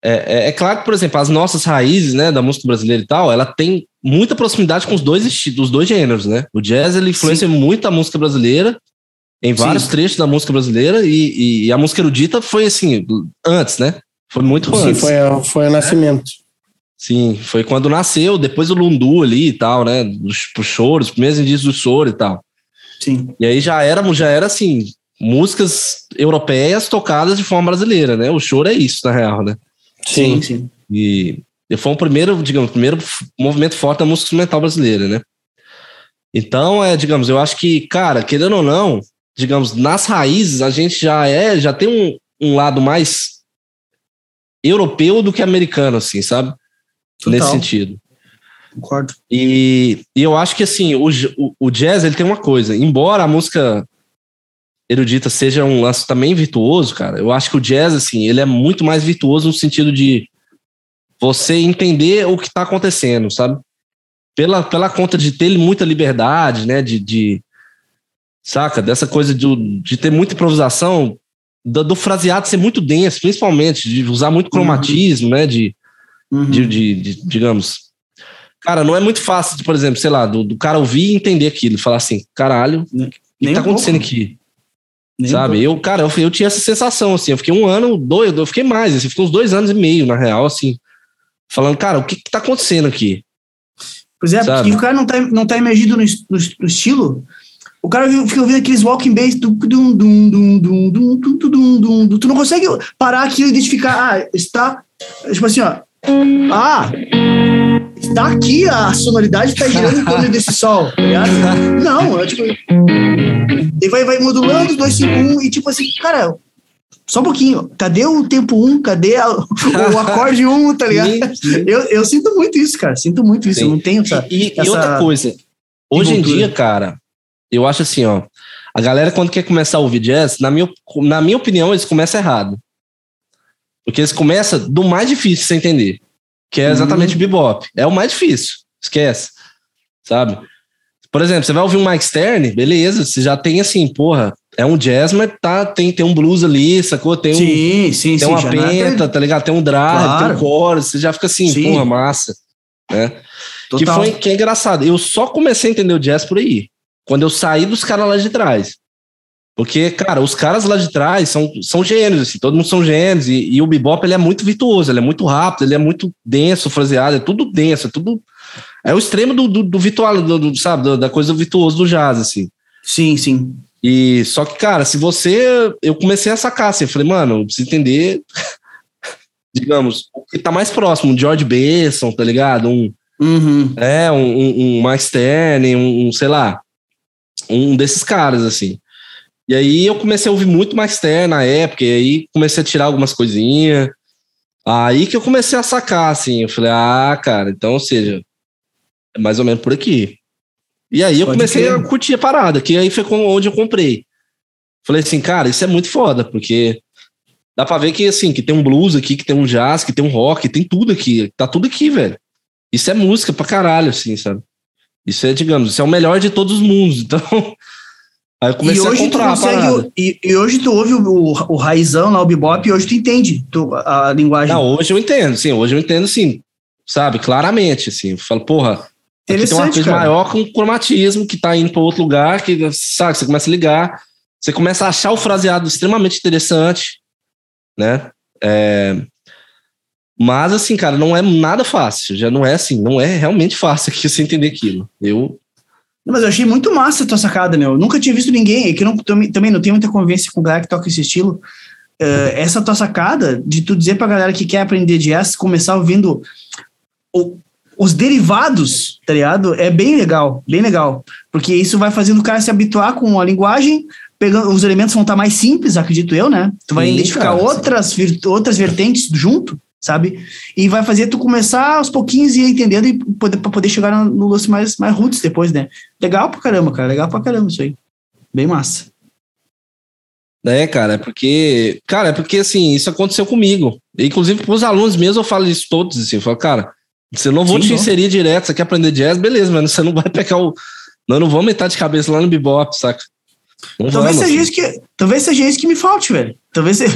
é, é, é, claro que, por exemplo, as nossas raízes, né, da música brasileira e tal, ela tem muita proximidade com os dois estilos, os dois gêneros, né? O jazz ele influencia Sim. muito a música brasileira, em vários Sim. trechos da música brasileira, e, e, a música erudita foi assim, antes, né? Foi muito Sim, antes. Foi, foi o nascimento. Sim, foi quando nasceu, depois o Lundu ali e tal, né? Os, os choros, os primeiros indícios do choro e tal. Sim. E aí já era, já era assim, músicas europeias tocadas de forma brasileira, né? O choro é isso, na real, né? Sim, sim. E, e foi o primeiro, digamos, primeiro movimento forte da música instrumental brasileira, né? Então, é, digamos, eu acho que, cara, querendo ou não, digamos, nas raízes a gente já é, já tem um, um lado mais europeu do que americano, assim, sabe? Total. Nesse sentido. Concordo. E, e eu acho que, assim, o, o, o jazz, ele tem uma coisa, embora a música erudita seja um lance também virtuoso, cara, eu acho que o jazz, assim, ele é muito mais virtuoso no sentido de você entender o que está acontecendo, sabe? Pela, pela conta de ter muita liberdade, né? De, de saca? Dessa coisa de, de ter muita improvisação, do, do, fraseado ser muito denso, principalmente, de usar muito cromatismo, uhum. né? De, uhum. de, de, de, digamos. Cara, não é muito fácil, por exemplo, sei lá, do, do cara ouvir e entender aquilo, falar assim, caralho, o que tá acontecendo pouco. aqui? Nem sabe? Eu, cara, eu, eu tinha essa sensação, assim, eu fiquei um ano, dois, eu fiquei mais, assim, fiquei uns dois anos e meio, na real, assim, falando, cara, o que que tá acontecendo aqui? Pois é, sabe? porque o cara não tá, não tá emergido no, no, no estilo, o cara fica ouvindo aqueles walking bass. Tu não consegue parar aquilo e identificar. Ah, está. Tipo assim, ó ah, está aqui a sonoridade está girando em torno desse sol, tá ligado? Não, é tipo. E vai, vai modulando 251 e tipo assim, cara, só um pouquinho. Cadê o tempo 1? Um? Cadê a, o acorde 1, um, tá ligado? Eu, eu sinto muito isso, cara. Sinto muito isso. Sim. Eu não tenho essa. E, essa e outra coisa, hoje em dia, cara, eu acho assim, ó. A galera, quando quer começar a ouvir jazz, na minha, na minha opinião, eles começam errado. Porque eles começam do mais difícil de você entender, que é exatamente uhum. bebop. É o mais difícil, esquece. Sabe? Por exemplo, você vai ouvir um Mike Stern, beleza, você já tem assim, porra, é um jazz, mas tá, tem, tem um blues ali, sacou? Tem, um, sim, sim, tem sim, uma penta, é... tá ligado? Tem um drive, claro. tem um chorus, você já fica assim, sim. porra, massa. Né? Que, foi, que é engraçado. Eu só comecei a entender o jazz por aí, quando eu saí dos caras lá de trás. Porque, cara, os caras lá de trás são, são gênios, assim, todo mundo são gênios, e, e, o bebop ele é muito virtuoso, ele é muito rápido, ele é muito denso, fraseado, é tudo denso, é tudo. É o extremo do, do, do virtual, do, do, sabe, da coisa virtuoso do jazz, assim. Sim, sim. E só que, cara, se você. Eu comecei a sacar assim, eu falei, mano, eu preciso entender, digamos, o que tá mais próximo, um George Benson, tá ligado? Um, Uhum. é, um, um, um Mike Stern, um, um, sei lá, um desses caras, assim. E aí eu comecei a ouvir muito Mike Stern na época, e aí comecei a tirar algumas coisinhas. Aí que eu comecei a sacar, assim, eu falei, ah, cara, então, ou seja, é mais ou menos por aqui. E aí eu Pode comecei crer. a curtir a parada, que aí foi onde eu comprei. Falei assim, cara, isso é muito foda, porque dá pra ver que, assim, que tem um blues aqui, que tem um jazz, que tem um rock, tem tudo aqui, tá tudo aqui, velho. Isso é música pra caralho, assim, sabe? Isso é, digamos, isso é o melhor de todos os mundos. Então, aí eu E comecei a hoje tu comprar a parada. consegue. E, e hoje tu ouve o, o, o raizão lá, o bebop, e hoje tu entende tu, a, a linguagem. Não, hoje eu entendo, sim, hoje eu entendo, sim, sabe, claramente, assim, eu falo, porra, aqui tem uma coisa cara. maior com cromatismo que tá indo para outro lugar, que, sabe, você começa a ligar, você começa a achar o fraseado extremamente interessante, né, é, mas, assim, cara, não é nada fácil, já não é assim, não é realmente fácil aqui você entender aquilo, eu, Mas eu achei muito massa a tua sacada, meu. Nunca tinha visto ninguém, é que não, também, não tenho muita convivência com galera que toca esse estilo. Eh, essa tua sacada de tu dizer pra galera que quer aprender jazz, começar ouvindo o- os derivados, tá ligado? É bem legal, bem legal. Porque isso vai fazendo o cara se habituar com a linguagem, pegando, os elementos vão estar mais simples, acredito eu, né? Tu vai Sim, identificar cara, outras, vir- outras vertentes junto, sabe? E vai fazer tu começar aos pouquinhos e ir entendendo e poder, pra poder chegar no, no lance mais, mais roots depois, né? Legal pra caramba, cara. Legal pra caramba isso aí. Bem massa. É, cara, é porque, cara, é porque assim, isso aconteceu comigo. Inclusive, pros alunos mesmo, eu falo isso todos, assim, eu falo, cara, você não vou Sim, te bom. inserir direto, você quer aprender jazz, beleza, mas você não vai pegar o. Nós não vamos entrar de cabeça lá no bebop, saca? Talvez seja, assim. isso que, talvez seja isso que me falte, velho. Talvez eu,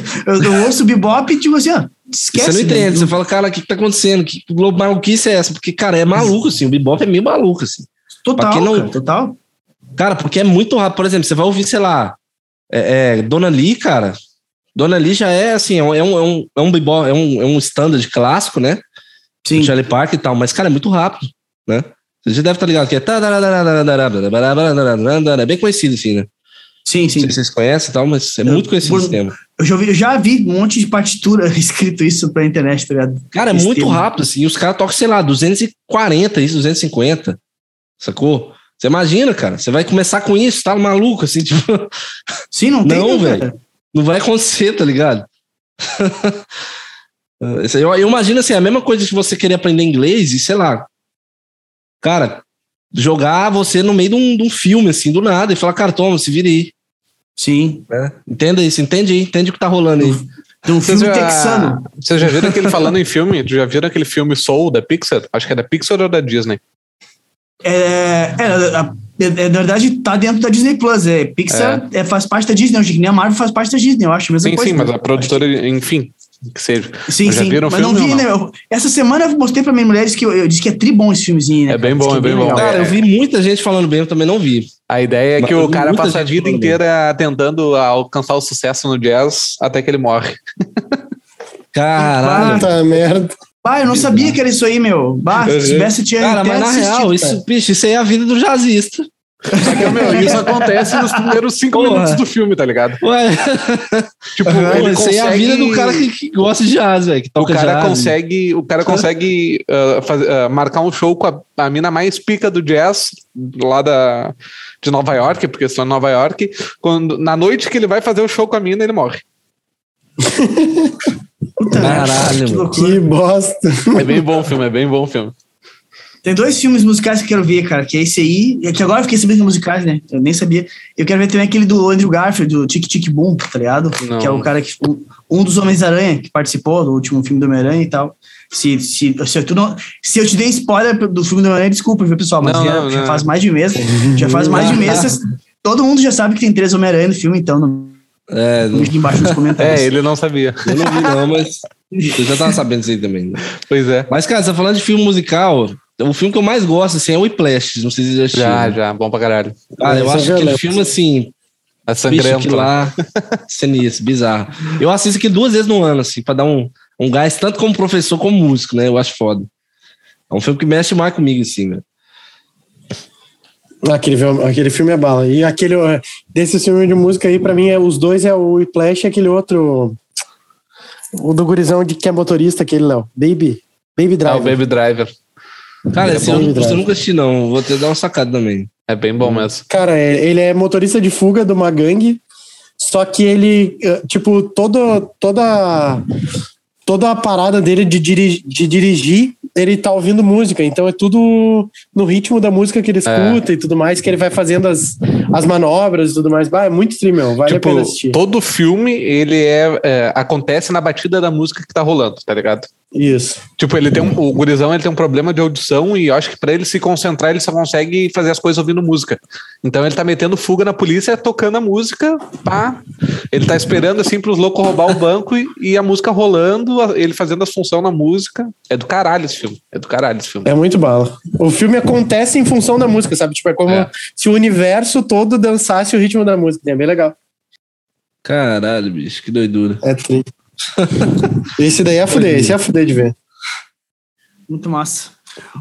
eu ouço bebop e tipo assim, ó, esquece. Você não entende, né? você fala, cara, o que, que tá acontecendo? Que globo maluquice é essa? Porque, cara, é maluco, assim, o bebop é meio maluco, assim. Total, não- cara, total. Cara, porque é muito rápido. Por exemplo, você vai ouvir, sei lá, é, é, Dona Lee, cara. Dona Lee já é assim, é um, é um, é um, é bebop, é um, é um standard clássico, né? Sim. do Charlie Parker e tal, mas, cara, é muito rápido, né? Você já deve estar ligado que. É bem conhecido, assim, né? Sim, Não sim. sei se vocês conhecem e tal, mas é muito conhecido esse tema. Eu já, vi, eu já vi um monte de partitura escrito isso pra internet, tá ligado? Cara, é Esse muito tema. rápido, assim. E os caras tocam, sei lá, 240, isso, 250. Sacou? Você imagina, cara, você vai começar com isso, tá maluco, assim, tipo, Sim, não tem. Não, velho. não vai acontecer, tá ligado? Eu, eu imagino assim, a mesma coisa que você querer aprender inglês e, sei lá, cara, jogar você no meio de um, de um filme, assim, do nada, e falar, cara, toma, se vira aí. Sim. né? Entenda isso, entende aí, entende o que tá rolando aí. Tem um Vocês filme já, texano. vocês já viram aquele falando em filme? Já viram aquele filme Soul da Pixar? Acho que é da Pixar ou da Disney? É, é, a- é, é, na verdade, tá dentro da Disney Plus. É, Pixar é, faz parte da Disney. Nem a Marvel faz parte da Disney, eu acho. mesma Sim, coisa, sim, mas a produtora, enfim, que seja. Sim, Mas já sim. viram mas não vi, né? Eu- essa semana eu mostrei pra minhas mulheres que eu, eu disse que é tri bom esse filmezinho, né? É bem bom, que é bem bom. legal. Cara, eu vi muita gente falando bem, eu também não vi. A ideia é Mas que o cara passa a vida inteira tentando alcançar o sucesso no jazz até que ele morre. Caralho. Puta merda. Bah, eu não sabia que era isso aí, meu. Bah, se soubesse, eu tinha Cara, mas na real, isso, bicho, isso aí é a vida do jazzista. Só que, meu, isso acontece nos primeiros cinco Porra. minutos do filme, tá ligado? Ué, Tipo, Pô, ele aí é a vida do cara que, que gosta de jazz, velho, O cara jazz. consegue, o cara consegue ah, faz- ah, marcar um show com a, a mina mais pica do jazz lá da, de Nova York, porque em Nova York. Quando, na noite que ele vai fazer o show com a mina, ele morre. Caralho, que. Que bosta. É bem bom o filme, é bem bom o filme. Tem dois filmes musicais que eu quero ver, cara, que é esse aí, e que agora eu fiquei sabendo que é musicais, né? Eu nem sabia. Eu quero ver também aquele do Andrew Garfield, do Tic Tic Boom, tá ligado? Não. Que é o cara que. Um, um dos Homens-Aranha que participou do último filme do Homem-Aranha e tal. Se, se, se, tu não, se eu te dei spoiler do filme do Homem-Aranha, desculpa, viu, pessoal? Mas Não, já, não, já não. faz mais de mês. já faz mais de mês. Todo mundo já sabe que tem três Homem-Aranha no filme, então não É, não, aqui embaixo nos comentários. É, ele não sabia. eu não vi não, mas eu já tava sabendo disso aí também. né? Pois é. Mas, cara, você tá falando de filme musical, o filme que eu mais gosto, assim, é o Whiplash, não sei se você já assistiu. Já, já, bom pra caralho. Cara, eu é acho aquele violento. filme, assim, É bicho, sangrento. aquilo lá, sinistro, bizarro. Eu assisto aqui duas vezes no ano, assim, pra dar um, um gás, tanto como professor como músico, né? Eu acho foda. É um filme que mexe mais comigo, assim, né? Aquele, filme- aquele filme é bala. E aquele. é, Desse filme de música aí, pra mim, é, os dois é o Whiplash e aquele outro. O do gurizão de que é motorista, aquele, Léo. Baby. Baby Ah, Driver. o Baby Driver. Cara, É esse eu, eu nunca assisti, não. Vou ter dar uma sacada também. É bem bom mesmo. Cara, é- ele é motorista de fuga de uma gangue, só que ele, eh, tipo, todo, toda, toda a parada dele de, diri de dirigir, ele tá ouvindo música, então é tudo no ritmo da música que ele escuta e tudo mais, que ele vai fazendo as, as manobras e tudo mais. Bah, é muito stream, meu. Vale a tipo, pena assistir. todo filme, ele é, é, acontece na batida da música que tá rolando, tá ligado? Isso. Tipo, ele tem um, o gurizão ele tem um problema de audição e eu acho que pra ele se concentrar, ele só consegue fazer as coisas ouvindo música. Então ele tá metendo fuga na polícia, tocando a música, pá. Ele tá esperando assim pros loucos roubar o banco e, e a música rolando, ele fazendo as funções na música. É do caralho esse filme. É do caralho esse filme. É muito bala. O filme acontece em função da música, sabe? Tipo, é como É. se o universo todo dançasse o ritmo da música. É bem legal. Caralho, bicho, que doidura. É tri. Esse daí é fuder, esse é fuder de ver. Muito massa.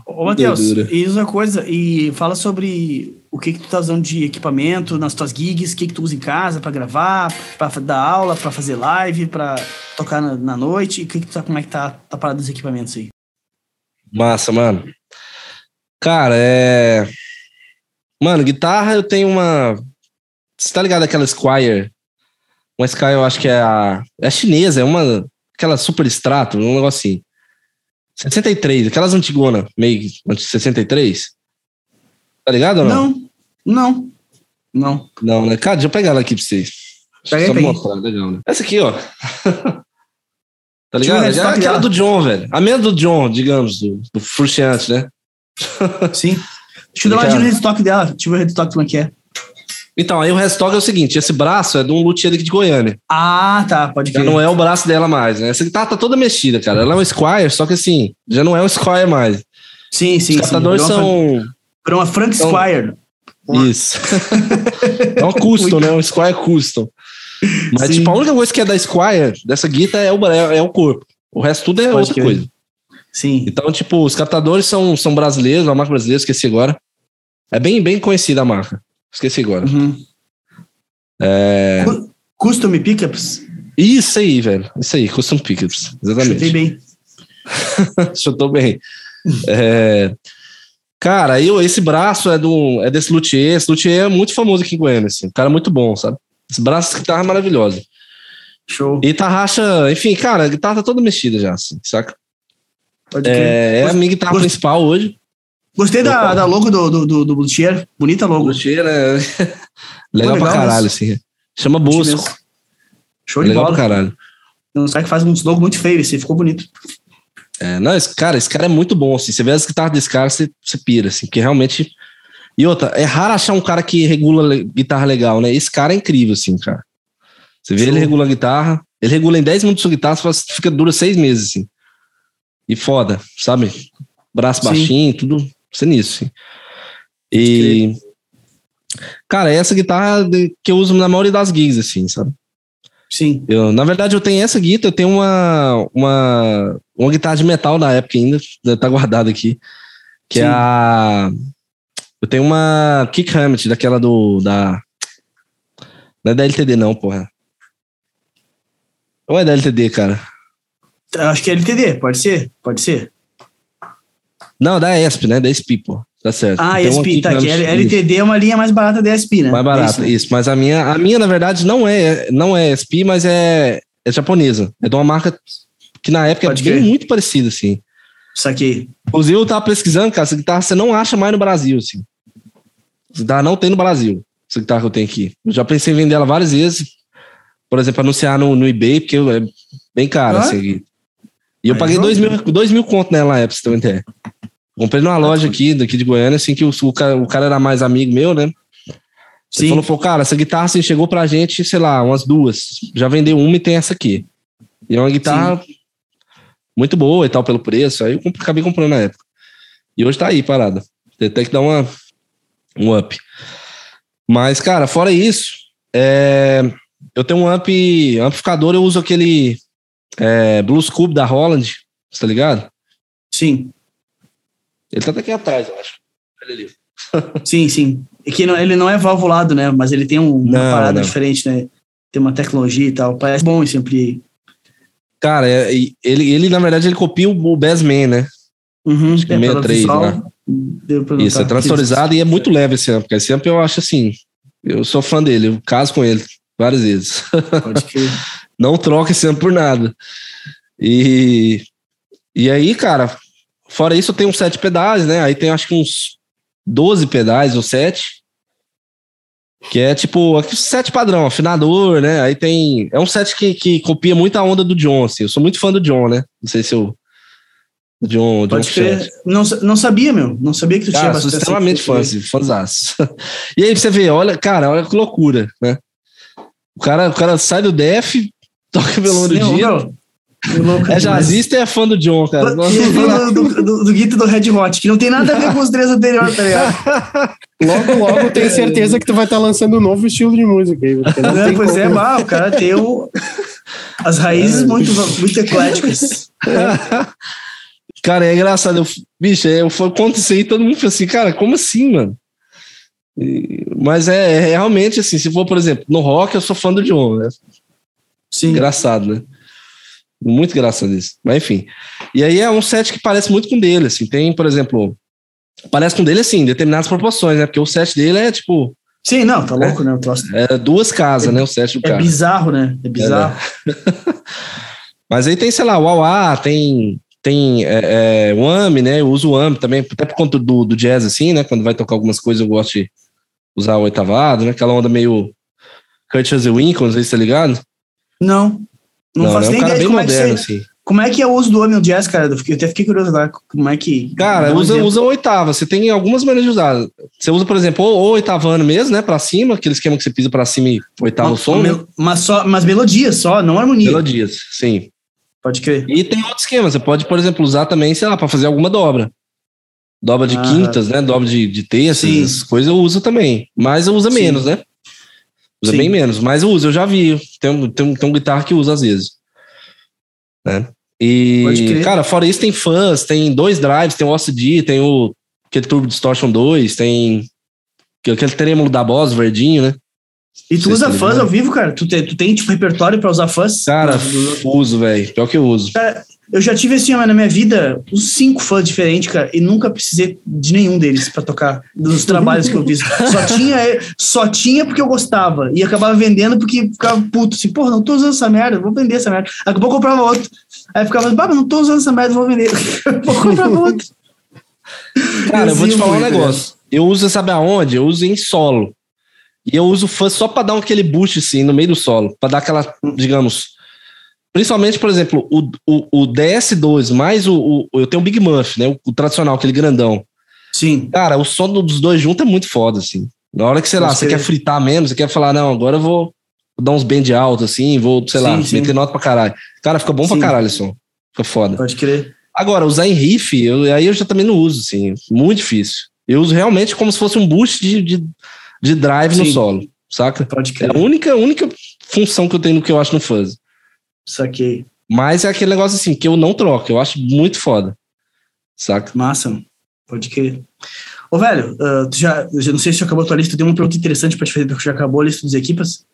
Ô, Matheus, e outra coisa, e fala sobre o que, que tu tá usando de equipamento nas tuas gigs, o que, que tu usa em casa pra gravar, pra dar aula, pra fazer live, pra tocar na, na noite, e que que tu tá, como é que tá, tá parado dos equipamentos aí? Massa, mano. Cara, é. Mano, guitarra eu tenho uma. Você tá ligado aquela Squire? Uma Squire, eu acho que é a. É chinesa, é uma. Aquela super extrato, um negócio assim. 63, aquelas antigonas, meio. 63. Tá ligado ou não? Não, não, não. Não, né? Cara, deixa eu pegar ela aqui pra vocês. Pega aí, Só pra pega aí. mostrar, legal, né? Essa aqui, ó. tá ligado? é aquela do John, velho. A mesma do John, digamos, do, do Frustiante, né? Sim. Deixa eu dar uma Obrigado. dica no restock dela. Deixa eu ver o restock como é que é. Então, aí o restock é o seguinte: esse braço é de um luthier aqui de Goiânia. Ah, tá, pode Já crer. não é o braço dela mais, né? Essa guitarra tá toda mexida, cara. Ela é um Squire, só que assim, já não é um Squire mais. Sim, sim, Os sim. uma Fran- são. virou uma Frank são- Squire. Isso. é um custom, né? Um Squire custom. Mas, Sim. tipo, a única coisa que é da Squire, dessa guitarra, é o, é, é o corpo. O resto tudo é Pode outra coisa. Sim. Então, tipo, os captadores são, são brasileiros, uma marca brasileira, esqueci agora. É bem, bem conhecida a marca. Esqueci agora. Uhum. É... Cu- Custom Pickups. Isso aí, velho. Isso aí, Custom Pickups. Exatamente. Chutei bem. Chutou bem. É, Cara, aí esse braço é, do, é desse luthier. Esse luthier é muito famoso aqui em Goiânia, assim. Um cara muito bom, sabe? Esse braço de guitarra é maravilhoso. Show. E tarraxa, enfim, cara, a guitarra tá toda mexida já, assim, saca? É, é a minha guitarra Gost- principal hoje. Gostei da, da logo do, do, do, do. Bonita logo. luthier é legal, legal pra caralho, isso. assim. Chama Bosco. Show É de legal bola. pra caralho. Tem uns caras que fazem uns logos muito feios. Esse ficou bonito. É, não, esse cara, esse cara é muito bom, assim. Você vê as guitarras desse cara, você, você pira, assim, porque realmente. E outra, é raro achar um cara que regula le- guitarra legal, né? Esse cara é incrível, assim, cara. Você vê Show. ele regula a guitarra, ele regula em 10 minutos sua guitarra, faz- fica dura seis meses, assim. E foda, sabe? Braço Sim. baixinho, tudo sinistro, assim. E. Cara, é essa guitarra que eu uso na maioria das gigs, assim, sabe? Sim. Eu, na verdade, eu tenho essa guitarra, eu tenho uma, uma, uma guitarra de metal da época ainda, tá guardada aqui, que Sim. é a... Eu tenho uma Kick Hammett, daquela do... Da, não é da LTD não, porra. Ou é da LTD, cara? Acho que é LTD. Pode ser? Pode ser. Não, da ESP, né? Da ESP, pô. Tá certo. Ah, uma ESP. Kick Tá, L- LTD é uma linha mais barata da ESP, né? isso, mais É barata, isso, né? isso, Mas a minha, a minha, na verdade, não é, não é ESP, mas é, é japonesa. É de uma marca que na época Pode é bem muito parecida, assim. Saquei. Inclusive, eu tava pesquisando, cara, essa guitarra você não acha mais no Brasil, assim. Essa guitarra não tem no Brasil, essa guitarra que eu tenho aqui. Eu já pensei em vender ela várias vezes, por exemplo, anunciar no, no eBay, porque é bem caro, Ah? assim. E eu Aí, paguei pronto. dois mil, dois mil conto nela na época, você uma ideia. Comprei numa loja aqui, daqui de Goiânia, assim, que o, o, cara, o cara era mais amigo meu, né? Ele Sim. falou, pô, cara, essa guitarra, assim, chegou pra gente, sei lá, umas duas. Já vendeu uma e tem essa aqui. E é uma guitarra muito boa e tal, pelo preço. Aí eu acabei comprando na época. E hoje tá aí, parada. Tem tem que dar uma, um up. Mas, cara, fora isso, é, eu tenho um amp, amplificador, eu uso aquele é, Blues Cube da Holland, tá ligado? Sim. Ele tá até aqui atrás, eu acho. Olha ali. Sim, sim. É que não- ele não é valvulado, né? Mas ele tem um- uma Não, parada não. diferente, né? Tem uma tecnologia e tal. Parece bom esse ampli. Cara, é- ele, ele, na verdade, ele copia o, Bassman, né? Uhum. Acho que É, pelo 63 visual, lá. deu pra Isso, é transorizado e é muito leve esse amp. Esse amp eu acho assim. Eu sou fã dele, eu caso com ele várias vezes. Pode crer. Não troca esse amp por nada. E, e aí, cara, fora isso, eu tenho uns sete pedais, né? Aí tem acho que uns 12 pedais ou sete. Que é tipo, aqui, set padrão, afinador, né? Aí tem. É um set que, que copia muito a onda do John, assim. Eu sou muito fã do John, né? Não sei se eu. o John, o John. Frusciante. Não, não sabia, meu. Não sabia que tu tinha Cara, sou bastante. extremamente fã, assim, fãzaço. E aí você vê, olha, cara, olha que loucura, né? O cara, o cara sai do def, toca violão do dia, que louco é jazzista e é fã do John, cara. Ele fala do, do, do Guito do Red Hot, que não tem nada a ver com os três anteriores, tá ligado? Logo, logo tenho certeza que tu vai estar lançando um novo estilo de música aí. não É, pois é, como. bah, o cara tem o, as raízes muito, muito ecléticas. Cara, é engraçado. Eu, bicho, é, eu fui- conto isso aí todo mundo fica assim, cara, como assim, mano? E- mas é, é realmente assim, se for, por exemplo, no rock, eu sou fã do John, né? Sim. Engraçado, né? Muito engraçado isso. Mas enfim. E aí é um set que parece muito com o dele, assim. Tem, por exemplo, parece com o dele, assim, em determinadas proporções, né? Porque o set dele é, tipo, Sim, não, tá louco, né? O troço é duas casas, né? O set do é cara. bizarro, né? É bizarro. Mas aí tem, sei lá, o Auá, tem, tem é, é, o AMI, né? Eu uso o AMI também, até por conta do, do jazz, assim, né? Quando vai tocar algumas coisas, eu gosto de usar o oitavado, né? Aquela onda meio Kurt Winkle, não sei se tá ligado. Não. Não, Não, faço é um nem ideia como é, que moderno, você, assim. como é que é o uso do homem jazz, cara. Eu, até fiquei curioso lá. Como é que. Cara, usa, usa oitava. Você tem algumas maneiras de usar. Você usa, por exemplo, ou, ou oitavando mesmo, né? Pra cima, aquele esquema que você pisa pra cima e oitava o som, né? mas, só, mas melodias só, não harmonia. Melodias, sim. Pode crer. E tem outro esquema. Você pode, por exemplo, usar também, sei lá, pra fazer alguma dobra. Dobra de Ah. quintas, né? Dobra de, de terças, essas coisas eu uso também. Mas eu uso menos, né? Usa Sim. bem menos. Mas uso, eu já vi. Tem, um- tem, tem um guitarra que usa às vezes. Né? E, cara, fora isso, tem fãs, tem dois drives, tem o OCD, tem o aquele Turbo Distortion 2, tem aquele trêmulo da Boss, verdinho, né? E tu usa fãs ao vivo, cara? Tu tem, tu tem tipo repertório pra usar fãs? Cara, uso, velho. Pior que eu uso. Eu já tive assim, ó, na minha vida, uns cinco fãs diferentes, cara, e nunca precisei de nenhum deles pra tocar, dos trabalhos que eu fiz. Só tinha, só tinha porque eu gostava, e acabava vendendo porque ficava puto, assim, porra, não tô usando essa merda, vou vender essa merda. Acabou eu comprava outro. Aí ficava, bah, não tô usando essa merda, vou vender. vou comprar outro. Cara, eu vou te falar um negócio. Eu uso, sabe aonde? Eu uso em solo. E eu uso fã só pra dar aquele boost, assim, no meio do solo. Pra dar aquela, digamos... Principalmente, por exemplo, o, o, o DS2 mais o, o... Eu tenho o Big Muff, né? O, o tradicional, aquele grandão. Sim, Cara, o som dos dois juntos é muito foda, assim. Na hora que, sei lá, você quer fritar menos, você quer falar, não, agora eu vou, dar uns bend altos, assim, vou, sei lá, Sim, sim. meter nota pra caralho. Cara, fica bom Sim. pra caralho o som. Fica foda. pode crer. Agora, usar em riff, eu- aí eu já também não uso, assim, muito difícil. Eu uso realmente como se fosse um boost de, de, de drive no Sim. solo, saca? Pode É crer. a única, única função que eu tenho no que eu acho no fuzz. Saquei. Mas é aquele negócio assim, que eu não troco, eu acho muito foda, saca? Massa, pode crer. Ô, velho, ah, tu já, eu já não sei se acabou a tua lista, tem uma pergunta interessante pra te fazer, porque já acabou a lista dos equipas.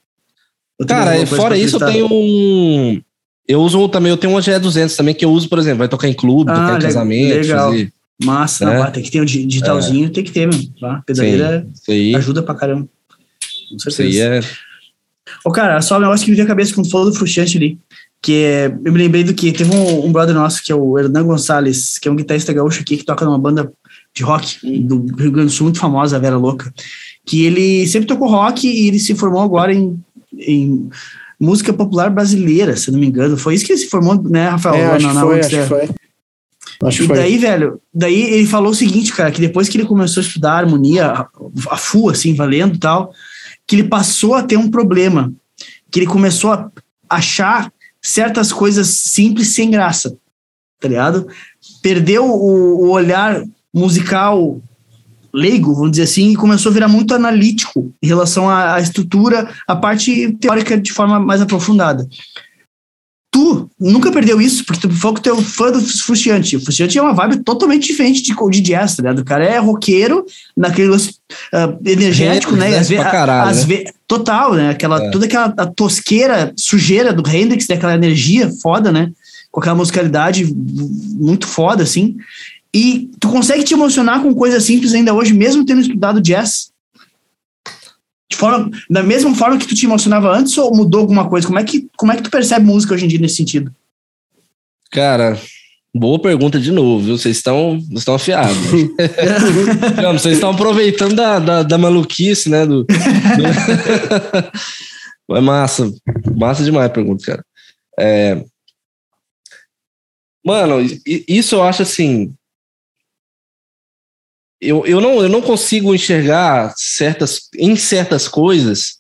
Cara, coisa fora isso, eu tenho um... Eu uso também, eu tenho uma GE200 também, que eu uso, por exemplo, vai tocar em clube, Ah, tocar em casamento, legal. fazer... Massa, É. pá, tem que ter um di- digitalzinho, tem que ter, mano. Tá? Pedaleira Isso aí, ajuda pra caramba. Com isso certeza. aí é... Ô, cara, só um negócio que me veio à cabeça quando falou do Frustrante ali. Que é, eu me lembrei do que teve um, um brother nosso, que é o Hernan Gonçalves, que é um guitarrista gaúcho aqui, que toca numa banda de rock do Rio Grande do Sul, muito famosa, a Vera Louca. Que ele sempre tocou rock e ele se formou agora em, em música popular brasileira, se eu não me engano. Foi isso que ele se formou, né, Rafael? É, acho na- na foi, acho que foi. Acho E daí, velho, daí ele falou o seguinte, cara, que depois que ele começou a estudar harmonia, a, a full, assim, valendo e tal, que ele passou a ter um problema, que ele começou a achar certas coisas simples sem graça, tá ligado? Perdeu o, o olhar musical leigo, vamos dizer assim, e começou a virar muito analítico em relação à, à estrutura, a parte teórica de forma mais aprofundada. Tu nunca perdeu isso, porque tu tu é um fã do Frustiante. O Frustiante é uma vibe totalmente diferente de, de jazz, né? O cara é roqueiro, naquele uh, energético, Hendrix, né? Às vezes, caralho, às né? total, né? Aquela, é. Toda aquela tosqueira, sujeira do Hendrix, né? aquela energia foda, né? Com aquela musicalidade muito foda, assim. E tu consegue te emocionar com coisas simples ainda hoje, mesmo tendo estudado jazz? De forma, da mesma forma que tu te emocionava antes ou mudou alguma coisa? Como é que, como é que tu percebe música hoje em dia nesse sentido? Cara, boa pergunta de novo, viu? Vocês estão, estão afiados. Não, vocês estão aproveitando da, da, da, maluquice, né? Do, do... é massa, massa demais a pergunta, cara. É... Mano, isso eu acho assim eu, eu, não, eu não consigo enxergar certas, em certas coisas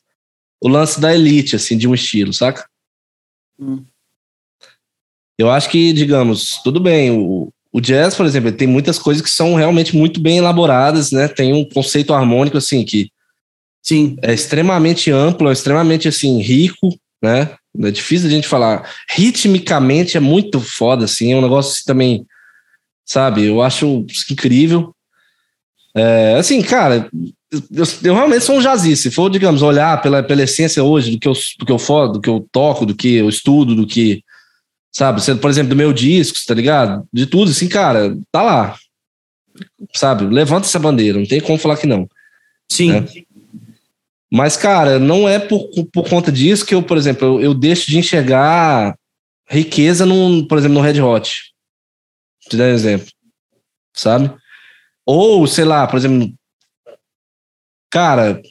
o lance da elite, assim, de um estilo, saca? Hum. Eu acho que, digamos, tudo bem, o, o jazz, por exemplo, tem muitas coisas que são realmente muito bem elaboradas, né? Tem um conceito harmônico, assim, que Sim. é extremamente amplo, é extremamente, assim, rico, né? É difícil a gente falar. Ritmicamente é muito foda, assim, é um negócio assim, também, sabe? Eu acho incrível. É, assim, cara, eu, eu, realmente sou um jazzista. Se for, digamos, olhar pela, pela essência hoje do que eu, do que eu for, do que eu toco, do que eu estudo, do que, sabe, sendo, por exemplo, do meu disco, tá ligado? De tudo, assim, cara, tá lá. Sabe, levanta essa bandeira, não tem como falar que não. Sim. Né? Mas, cara, não é por, por conta disso que eu, por exemplo, eu, eu deixo de enxergar riqueza, num, por exemplo, no Red Hot. Vou te dar um exemplo. Sabe? Ou, sei lá, por exemplo, cara,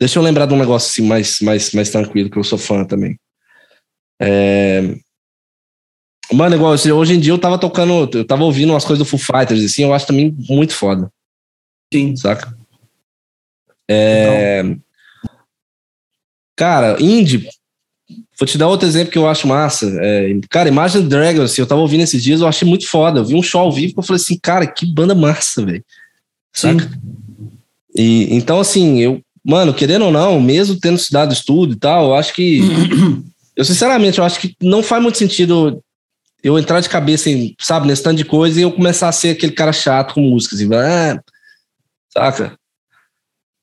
deixa eu lembrar de um negócio assim mais, mais, mais tranquilo, que eu sou fã também. É... Mano, igual hoje em dia eu tava tocando, eu tava ouvindo umas coisas do Foo Fighters, assim, eu acho também muito foda. Sim. Saca? É... Cara, indie, Vou te dar outro exemplo que eu acho massa. É, cara, Imagine Dragons, assim, eu tava ouvindo esses dias, eu achei muito foda. Eu vi um show ao vivo que eu falei assim, cara, que banda massa, velho. Saca? E, então, assim, eu, mano, querendo ou não, mesmo tendo estudado estudo e tal, eu acho que. eu, sinceramente, eu acho que não faz muito sentido eu entrar de cabeça em, sabe, nesse tanto de coisa e eu começar a ser aquele cara chato com música, assim, ah, saca?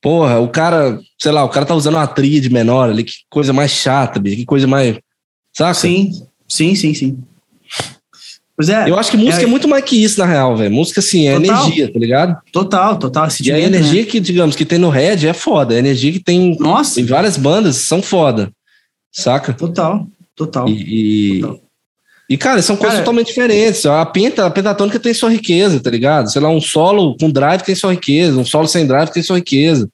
Porra, o cara, sei lá, o cara tá usando uma tríade menor ali, que coisa mais chata, bicho, que coisa mais. Saca? Sim, sim, sim, sim. Pois é. Eu acho que música é, é muito mais que isso, na real, velho. Música, assim, é total, energia, tá ligado? Total, total. E a energia né? que, digamos, que tem no Red é foda. A energia que tem Nossa. em várias bandas são foda. Saca? Total, total. E, total. E cara, são coisas cara, totalmente diferentes. A, penta, a pentatônica tem sua riqueza, tá ligado? Sei lá, um solo com drive tem sua riqueza, um solo sem drive tem sua riqueza.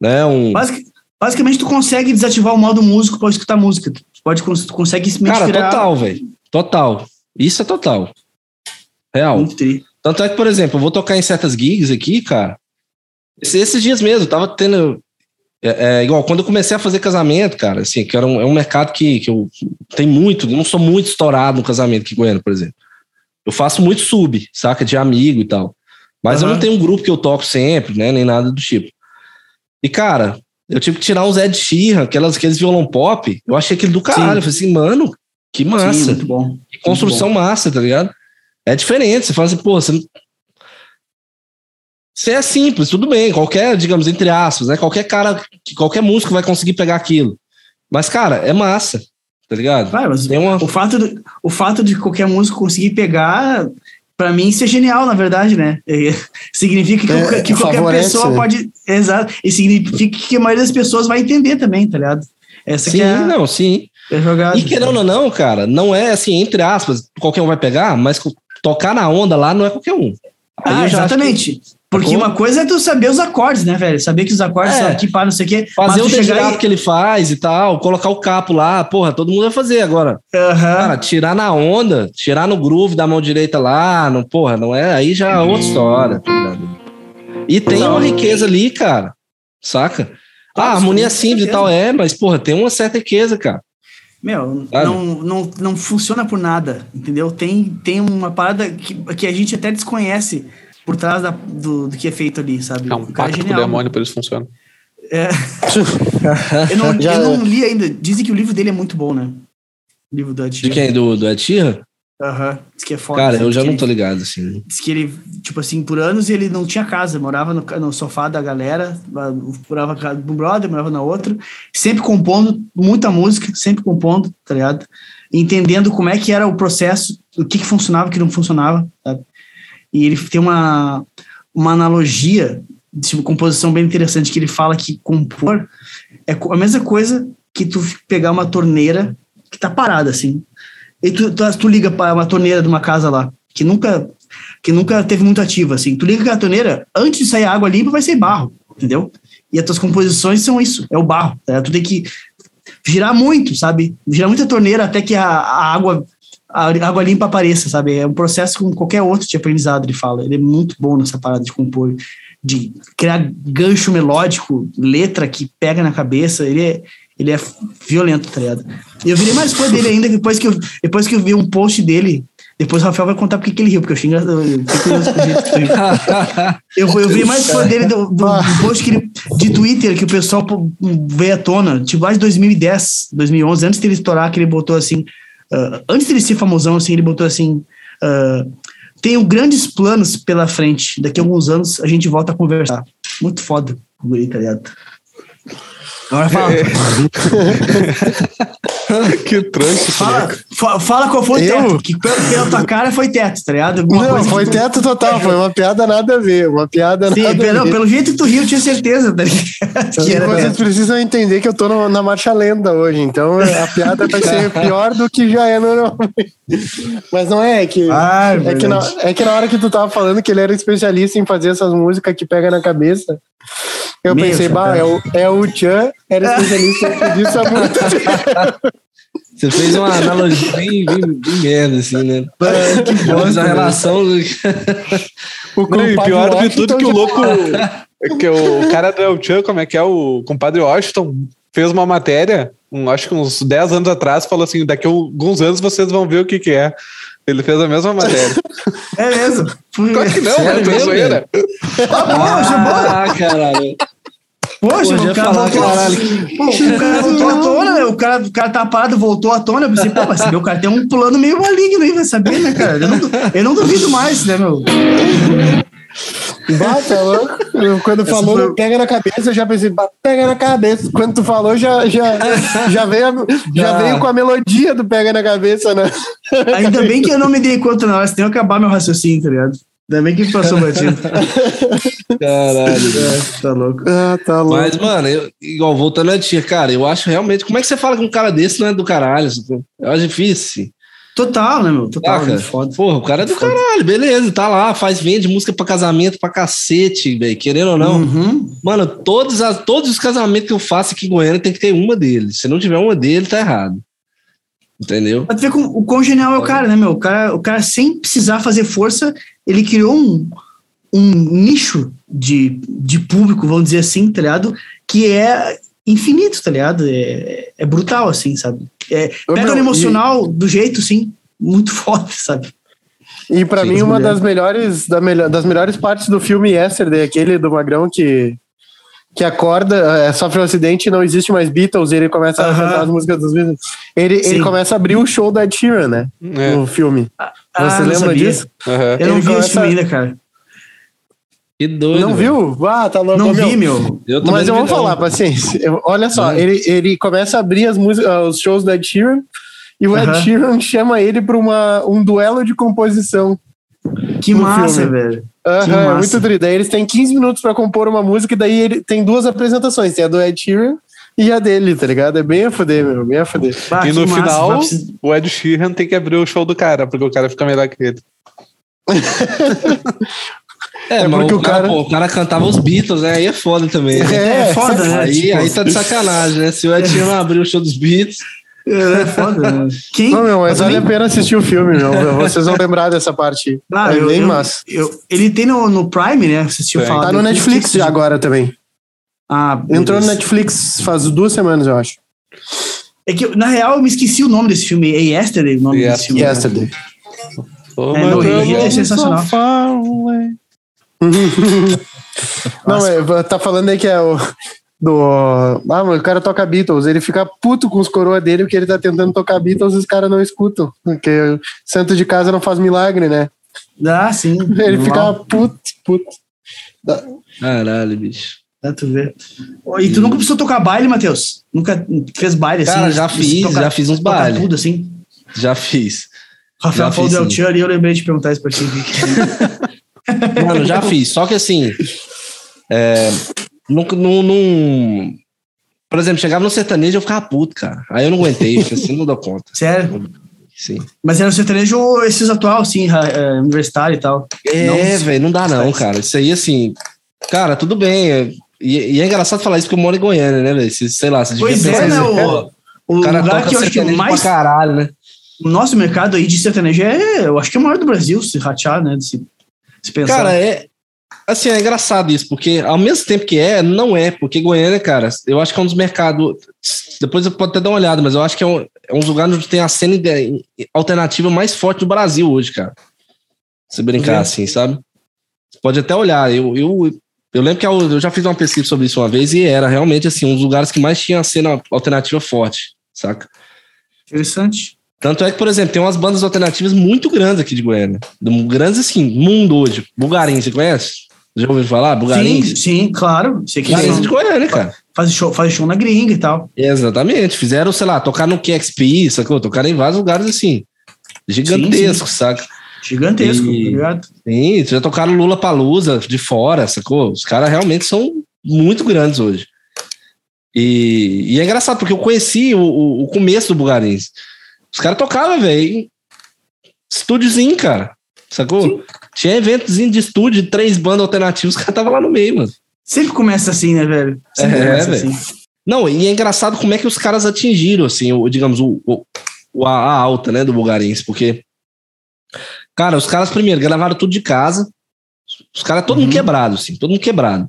Né? Um... Basic, basicamente, tu consegue desativar o modo músico para escutar música. Tu pode, tu consegue se Cara, total, velho. Total. Isso é total. Real. Tanto é que, por exemplo, eu vou tocar em certas gigs aqui, cara. Esses dias mesmo, tava tendo. É, é, igual, quando eu comecei a fazer casamento, cara, assim, que era um, é um mercado que, que eu tenho muito, não sou muito estourado no casamento aqui em Goiânia, por exemplo. Eu faço muito sub, saca, de amigo e tal. Mas uhum. eu não tenho um grupo que eu toco sempre, né, nem nada do tipo. E, cara, eu tive que tirar uns Ed Sheeran, aquelas, aqueles violão pop. Eu achei aquele do caralho. Eu falei assim, mano, que massa. Sim, muito bom. Que construção bom. massa, tá ligado? É diferente. Você fala assim, pô, você. Você é simples, tudo bem. Qualquer, digamos, entre aspas, né? Qualquer cara, qualquer músico vai conseguir pegar aquilo. Mas, cara, é massa, tá ligado? Vai, mas Tem uma... o, fato de, o fato de qualquer músico conseguir pegar para mim isso é genial, na verdade, né? É, significa que, é, que qualquer favorece. pessoa pode. Exato. E significa que a maioria das pessoas vai entender também, tá ligado? Essa sim, é não, sim. É jogada. E querendo ou não, cara, não é assim, entre aspas, qualquer um vai pegar, mas tocar na onda lá não é qualquer um. Aí ah, exatamente. Porque uma coisa é tu saber os acordes, né, velho? Saber que os acordes é. aqui para não sei o quê. Fazer o e... que ele faz e tal, colocar o capo lá, porra, todo mundo vai fazer agora. Uhum. Cara, tirar na onda, tirar no groove da mão direita lá, não, porra, não é, aí já é outra história. Tá e tem uma riqueza ali, cara, saca? Ah, harmonia simples e tal, é, mas, porra, tem uma certa riqueza, cara. Meu, não, não, não funciona por nada, entendeu? Tem, tem uma parada que, que a gente até desconhece por trás da, do, do que é feito ali, sabe? É um pacto é com o demônio, por isso funciona. É. eu, não, Já, eu não li ainda. Dizem que o livro dele é muito bom, né? livro do Ed De quem? Do, do Sheeran? Aham, diz que é foda. Cara, assim, eu já não tô ligado, assim. Diz que ele, tipo assim, por anos ele não tinha casa, morava no, no sofá da galera, morava na casa de um brother, morava na outra, sempre compondo muita música, sempre compondo, tá ligado? Entendendo como é que era o processo, o que, que funcionava o que não funcionava, sabe? E ele tem uma, uma analogia de uma composição bem interessante, que ele fala que compor é a mesma coisa que tu pegar uma torneira que tá parada, assim, e tu, tu, tu liga para uma torneira de uma casa lá, que nunca que nunca teve muito ativa, assim. Tu liga aquela torneira, antes de sair água limpa, vai ser barro, entendeu? E as tuas composições são isso, é o barro. tá? Tu tem que girar muito, sabe? Girar muita torneira até que a, a água a água limpa apareça, sabe? É um processo como qualquer outro de aprendizado, ele fala. Ele é muito bom nessa parada de compor, de criar gancho melódico, letra que pega na cabeça. Ele é, ele é violento, tá ligado? E eu virei mais fã dele ainda depois que eu, depois que eu vi um post dele. Depois o Rafael vai contar porque que ele riu, porque eu achei eu. Eu, eu vi mais fã dele do, do, do post que ele, de Twitter que o pessoal veio à tona, tipo lá de 2010, 2011, antes dele estourar, que ele botou assim, ah, antes dele ser famosão, assim, ele botou assim, ah, tenho grandes planos pela frente, daqui a alguns anos a gente volta a conversar. Muito foda guri, tá ligado? Agora fala, que tranco. fala, fa- fala qual foi o Eu? teto, que pela, pela tua cara foi teto, tá ligado? Alguma Não, coisa foi que- teto total, foi uma piada nada a ver, uma piada Sim, nada pelo, a ver. pelo jeito que tu riu, eu tinha certeza, tá ligado? Que era vocês precisam entender que eu tô no- na marcha lenda hoje, então a piada vai ser pior do que já é normalmente. Mas não é, é que, Ah, é, que na, é que na hora que tu tava falando que ele era especialista em fazer essas músicas que pega na cabeça, eu Meu pensei, bah, é o, é o Chan, era especialista disso há muito tempo. Você fez uma analogia bem, bem, bem merda, assim, né? Que bosta, a velho. relação. do- O Não, e pior de tudo que o louco. que o cara do El Chan, como é que é? O compadre Washington fez uma matéria, um, acho que uns 10 anos atrás, falou assim: daqui a alguns anos vocês vão ver o que, que é. Ele fez a mesma matéria. É mesmo. Claro que não, Sério mano, zoeira. Ah, caralho. Poxa, o cara falar, voltou. caralho, Pô, o cara voltou à tona, né? O cara, o cara tá parado, voltou à tona. Eu pensei, pô, mas meu cara tem um plano meio maligno aí, vai saber, né, cara? Eu não, eu não duvido mais, né, meu? Bah, tá louco. Quando Essa falou foi- pega na cabeça, eu já pensei, pega na cabeça. Quando tu falou, já, já, já, veio, a- já veio com a melodia do pega na cabeça, né? Ainda bem que eu não me dei conta na hora, senão eu ia acabar meu raciocínio, tá ligado? Ainda bem que passou batido. Caralho. É, tá louco. Ah, tá louco. Mas, mano, eu- igual voltando a tia, cara, eu acho realmente. Como é que você fala com um cara desse não é do caralho? Eu acho difícil. Total, né, meu? Total? Foda. Porra, o cara é do caralho, beleza, tá lá, faz, vende música pra casamento pra cacete, velho, querendo ou não. Uhum. Mano, todos, as, todos os casamentos que eu faço aqui em Goiânia tem que ter uma dele. Se não tiver uma dele, tá errado. Entendeu? Tu ver como, o quão genial é o cara, né, meu? O cara, o cara, sem precisar fazer força, ele criou um, um nicho de, de público, vamos dizer assim, tá ligado? Que é infinito, tá ligado? É, é brutal, assim, sabe? É, pega meu, no emocional do jeito, sim, muito forte, sabe? E pra Sim, mim, uma mulher. das melhores, da melhor, das melhores partes do filme Yesterday, aquele do Magrão que, que acorda, é, sofre um acidente e não existe mais Beatles, e ele começa a Aham. cantar as músicas dos Beatles. Ele, Sim. ele começa a abrir o show da Ed Sheeran, né? É. No filme. Ah, Você não lembra sabia. disso? Aham. Eu não Ele vi esse começa- filme ainda, cara. Que doido. não velho. viu? Ah, tá louco. Não Meu, vi, meu. Eu Mas eu vou não. falar, paciência. Eu- Olha só, ele, ele começa a abrir as músicas, os shows do Ed Sheeran, e o Ed. Sheeran chama ele para um duelo de composição. Que massa, filme. velho. Aham, Que é massa. muito triste. Daí eles têm 15 minutos pra compor uma música e daí ele tem duas apresentações. Tem a do Ed Sheeran e a dele, tá ligado? É bem a fuder, meu. Bem a fuder. Bah, E no massa, final, precisar- o Ed Sheeran tem que abrir o show do cara, porque o cara fica melhor que ele. É, É mas porque o cara, cara- pô, o cara cantava os Beatles, né? Aí é foda também. né? É, foda, né? Aí, Tipo, aí tá de sacanagem, né? Se o Ed Sheeran abrir o show dos Beatles. É foda, né? Quem? Não, meu, mas vale a pena assistir o filme, meu. Vocês vão lembrar dessa parte. Ah, é eu- bem eu- massa. eu- ele tem no, no Prime, né? Assistiu falar Tá no. Netflix já agora também. Ah, Entrou no beleza. Netflix faz duas semanas, eu acho. É que, na real, eu me esqueci o nome desse filme. É Yesterday o nome Yes- desse filme. né? Yesterday. É, não, ele é sensacional. Não, é, tá falando aí que é o. do. Ah, mas o cara toca Beatles, ele fica puto com os coroas dele porque ele tá tentando tocar Beatles e os caras não escutam. Porque santo de casa não faz milagre, né? Ah, sim. Ele fica puto, puto. Caralho, bicho. Dá tu ver. E tu nunca precisou tocar baile, Matheus? Nunca fez baile assim? Cara, já fiz, tocar- já fiz uns bailes. tudo assim? Já fiz. Rafael Já falou fiz, do. El Chan e eu lembrei de perguntar isso pra ti. Mano, já fiz. Só que assim. É, não, Por exemplo, chegava no sertanejo eu ficava puto, cara. Aí eu não aguentei, assim, não dou conta. Sério? Sim. Mas era o sertanejo esses atual, assim, é, universitário e tal. É, velho, não dá não, cara. Isso aí, assim. Cara, tudo bem. é- E, e é engraçado falar isso porque eu moro em Goiânia, né, velho? Se- Sei lá, você Pois devia é, né? O, o O cara lugar que eu acho que mais. pra caralho, né? O nosso mercado aí de sertanejo é. Eu acho que é o maior do Brasil, se ratear, né? Se, se pensar. Cara, é. Assim, é engraçado isso, porque ao mesmo tempo que é, não é, porque Goiânia, cara, eu acho que é um dos mercados. Depois eu posso até dar uma olhada, mas eu acho que é um, é um lugar onde tem a cena alternativa mais forte do Brasil hoje, cara. Se brincar Uhum. assim, sabe? Você pode até olhar. Eu, eu, eu lembro que eu, eu já fiz uma pesquisa sobre isso uma vez e era realmente assim, um dos lugares que mais tinha a cena alternativa forte, saca? Interessante. Tanto é que, por exemplo, tem umas bandas alternativas muito grandes aqui de Goiânia. Grandes assim, mundo hoje. Bulgarim, você conhece? Já ouviu falar? Bulgarim? Sim, sim, claro. Que Bulgarim são- de Goiânia, cara. faz show, faz show na gringa e tal. Exatamente. Fizeram, sei lá, tocar no QXP, sacou? Tocaram em vários lugares assim. Gigantescos, saca? Gigantesco, E- tá ligado? Sim, já tocaram Lula Palusa de fora, sacou? Os caras realmente são muito grandes hoje. E, e é engraçado, porque eu conheci o, o, o começo do Bulgarins. Os caras tocavam, velho, estúdiozinho, cara. Sacou? Tinha eventozinho de estúdio, três bandas alternativas, os caras estavam lá no meio, mano. Sempre começa assim, né, velho? Sempre É, começa assim. Não, e é engraçado como é que os caras atingiram, assim, o, digamos, o, o- a, alta, né, do Bulgarins, porque, cara, os caras primeiro gravaram tudo de casa, os caras todo mundo Uhum. quebrado, assim, todo mundo quebrado.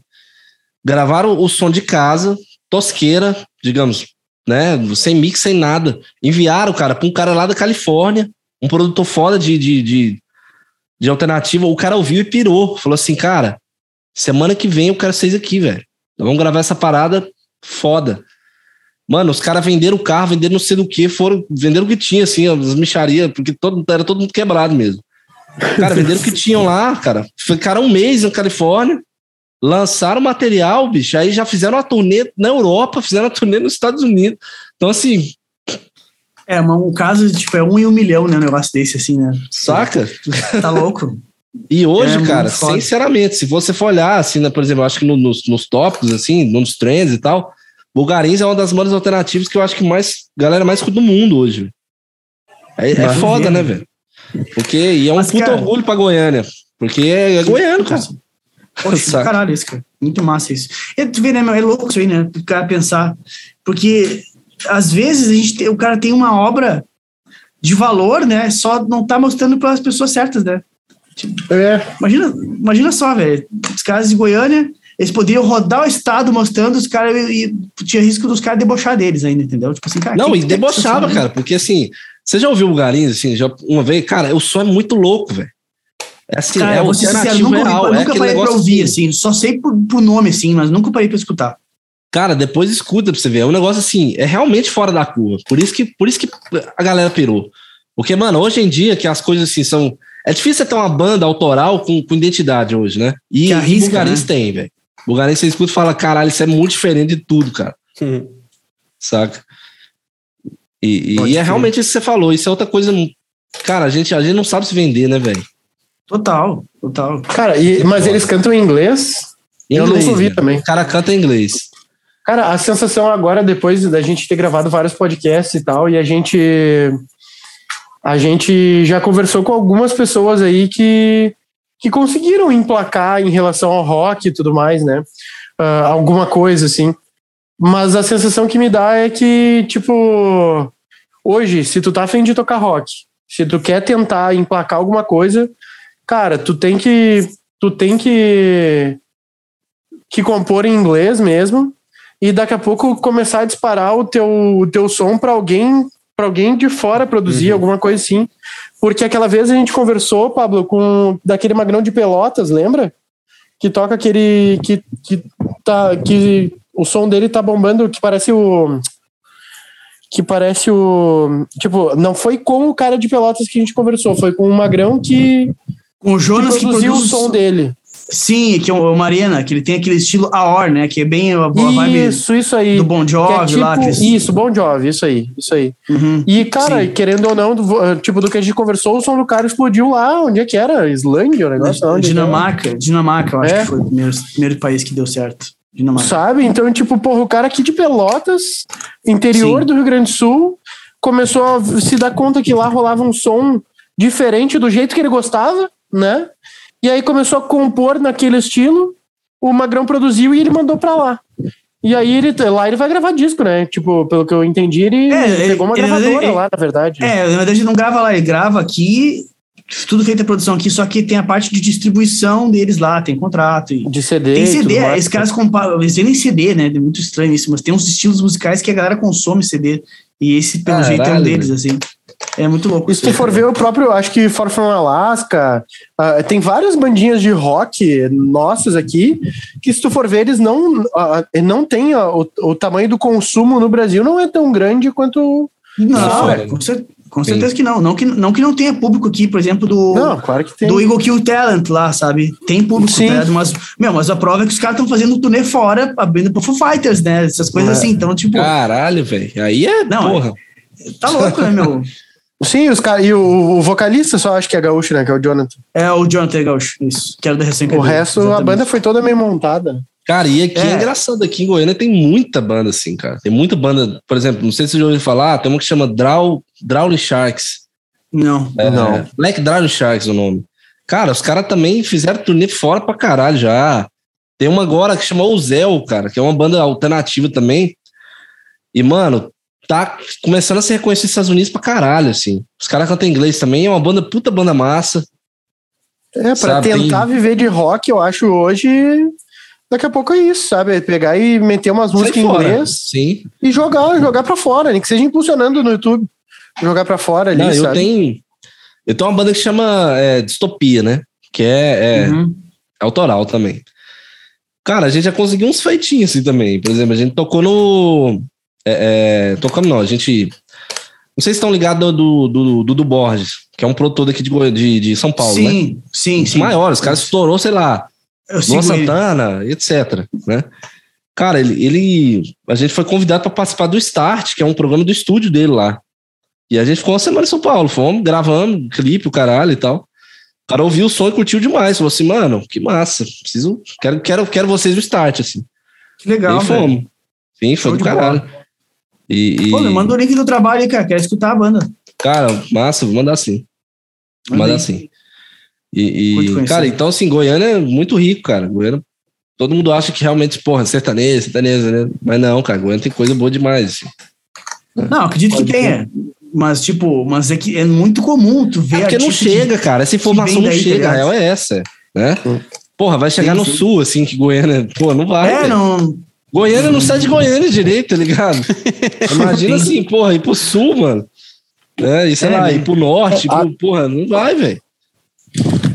Gravaram o som de casa, tosqueira, digamos, né, sem mix, sem nada. Enviaram, cara, pra um cara lá da Califórnia, um produtor foda de, de, de, de alternativa, o cara ouviu e pirou, falou assim, cara, semana que vem eu quero vocês aqui, velho. Vamos gravar essa parada foda. Mano, os caras venderam o carro, venderam não sei do que, foram, venderam o que tinha, assim, as micharias, porque todo, era todo mundo quebrado mesmo. Cara, venderam o que tinham lá, cara. Ficaram um mês na Califórnia, lançaram material, bicho, aí já fizeram uma turnê na Europa, fizeram uma turnê nos Estados Unidos. Então, assim, É, mas um caso, tipo, é um em um milhão, né? Um negócio desse, assim, né? saca? Tá louco? E hoje, É cara, sinceramente, se você for olhar, assim, né, por exemplo, eu acho que no- nos, nos tópicos, assim, nos trends e tal, Bulgarins é uma das bandas alternativas que eu acho que mais, galera mais escuta do mundo hoje. É, é foda, ver. né, velho? Porque, e é um Mas, puto cara- orgulho pra Goiânia. Porque é, é goiano, cara. Poxa, Saca? caralho, isso, cara. Muito massa isso. E tu vê, né, meu? É louco isso aí, né? O cara pensar. Porque, às vezes, a gente o cara tem uma obra de valor, né? Só não tá mostrando para as pessoas certas, né? É, Imagina, imagina só, velho. Os caras de Goiânia, eles poderiam rodar o estado mostrando os caras e, e tinha risco dos caras debochar deles ainda, entendeu? Tipo assim, cara. Não, e debochava, essa- cara, porque assim, você já ouviu Bulgarins, assim, já uma vez? Cara, o som é muito louco, velho. É assim, Cara, é eu vou ser sincero, nunca, real. ouvi, é nunca aquele parei pra ouvir, assim, assim. Só sei por, por nome, assim, mas nunca parei pra escutar. Cara, depois escuta pra você ver. É um negócio assim, é realmente fora da curva. Por isso que, por isso que a galera pirou. Porque, mano, hoje em dia que as coisas assim são. É difícil você ter uma banda autoral com, com identidade hoje, né? E, Que arrisca, e Bulgarins né? tem, velho. Bulgarins você escuta e fala, caralho, isso é muito diferente de tudo, cara. Saca? E, e- e é realmente isso que você falou. Isso é outra coisa. Cara, a gente, a gente não sabe se vender, né, velho? Total, total. cara, e- mas eles cantam em inglês? Eu Inglês, nunca ouvi velho. também. O cara canta em inglês. Cara, a sensação agora, depois da gente ter gravado vários podcasts e tal, e a gente. A gente já conversou com algumas pessoas aí que, que conseguiram emplacar em relação ao rock e tudo mais, né? Ah, alguma coisa assim. Mas a sensação que me dá é que, tipo, hoje, se tu tá afim de tocar rock, se tu quer tentar emplacar alguma coisa, cara, tu tem que. Tu tem que. que compor em inglês mesmo e daqui a pouco começar a disparar o teu, o teu som para alguém para alguém de fora produzir Uhum. alguma coisa assim. Porque aquela vez a gente conversou, Pablo, com daquele magrão de Pelotas, lembra? Que toca aquele que que tá que o som dele tá bombando, que parece o. Que parece o. Tipo, não foi com o cara de Pelotas que a gente conversou, foi com o Magrão que, Com o Jonas que que produziu produz o som dele. Sim, que é o Mariana, que ele tem aquele estilo AOR, né? Que é bem a boa vibe Isso, isso aí. do Bon Que Jovi é tipo, lá. aqueles- Isso, Bon Jovi, isso aí, isso aí. Uhum. E, cara, Sim. querendo ou não, do- tipo, do que a gente conversou, o som do cara explodiu lá, onde é que era? Islândia, o negócio? É? Dinamarca, Dinamarca, eu acho É. que foi o primeiro, primeiro país que deu certo. Dinamarca. Sabe? Então, tipo, porra, o cara aqui de Pelotas, interior Sim. do Rio Grande do Sul, começou a se dar conta que lá rolava um som diferente do jeito que ele gostava, né? E aí começou a compor naquele estilo, o Magrão produziu e ele mandou pra lá. E aí ele lá ele vai gravar disco, né? Tipo, pelo que eu entendi, ele É, pegou uma ele- gravadora ele- lá, na verdade. É, na verdade ele não grava lá, ele grava aqui, tudo feito a produção aqui, só que tem a parte de distribuição deles lá, tem contrato. E... De CD. Tem CD, mais. esses caras comparam, eles vendem CD, né? É muito estranho isso, mas tem uns estilos musicais que a galera consome CD. E esse, pelo Caralho, jeito, é um deles, assim. É muito louco. E se tu for ver o próprio, acho que For From Alaska, ah, tem várias bandinhas de rock nossas aqui, que se tu for ver, eles não, ah, não tem ah, o, o tamanho do consumo no Brasil não é tão grande quanto. Não, fora, é, né? com, cer- com certeza que não. Não que, não que não tenha público aqui, por exemplo, do, Não, claro que tem. do Eagle Kill Talent lá, sabe? Tem público, Sim. tá mas, meu, mas a prova é que os caras estão fazendo turnê fora, abrindo pro Foo Fighters, né? Essas coisas É. assim. Então, tipo, Caralho, velho. Aí é, Não, porra. tá louco, né, meu? Sim, os caras. E o, o vocalista só acho que é gaúcho, né? Que é o Jonathan. É o Jonathan Gaúcho, isso. Que era da recém O resto, a banda foi toda meio montada. Cara, e aqui é. É. engraçado, aqui em Goiânia tem muita banda assim, cara. Tem muita banda, por exemplo, não sei se você já ouviu falar, tem uma que chama Draw, Drawling Sharks. Não. É, Não. Black Drawling Sharks o nome. Cara, os caras também fizeram turnê fora pra caralho já. Tem uma agora que chama Ozel, cara, que é uma banda alternativa também. E, mano, tá começando a ser reconhecido nos Estados Unidos pra caralho, assim. Os caras cantam inglês também, é uma banda, puta banda massa. É, pra Sabe, tentar viver de rock, eu acho hoje. Daqui a pouco é isso, sabe? É Pegar e meter umas Sai músicas em inglês Sim. e jogar, jogar pra fora, nem que seja impulsionando no YouTube. Jogar pra fora ali, Não, eu sabe? tenho. Eu tenho uma banda que chama é, Distopia, né? Que é, é Uhum. autoral também. Cara, a gente já conseguiu uns feitinhos assim também. Por exemplo, a gente tocou no. É, é, tocamos não, a gente. Não sei se estão ligados do do, do, do Borges, que é um produtor daqui de, de, de São Paulo, né? sim, sim, sim. maiores, os caras estourou, sei lá, Luan ele. Santana, etc. Né? Cara, ele, ele. A gente foi convidado para participar do Start, que é um programa do estúdio dele lá. E a gente ficou uma semana em São Paulo, fomos, gravamos clipe, o caralho e tal. O cara ouviu o som e curtiu demais. Falou assim, mano, que massa. Preciso. Quero, quero, quero vocês do Start, assim. Que legal, e fomos. Sim, Show foi do de caralho. E, e- Pô, me manda o link do trabalho aí, cara. Quero escutar a banda. Cara, massa, vou mandar sim. Vou Manda sim. E, e cara, então assim, Goiânia é muito rico, cara. Goiânia, todo mundo acha que realmente, porra, sertanejo, sertanejo, né? Mas não, cara, Goiânia tem coisa boa demais. assim. Não, acredito que Pode tenha. Mas, tipo, mas é que é muito comum tu ver É porque não que- chega, cara. Essa informação não tá chega. A real é essa, né? Sim. Porra, vai chegar Sim, no sim. sul, assim, que Goiânia. Pô, não vai. É, velho. não. Goiânia não sai de Goiânia direito, tá ligado? Imagina Sim. assim, porra, ir pro sul, mano. É, e sei É, lá, né? ir pro norte, a- pro- porra, não vai, velho.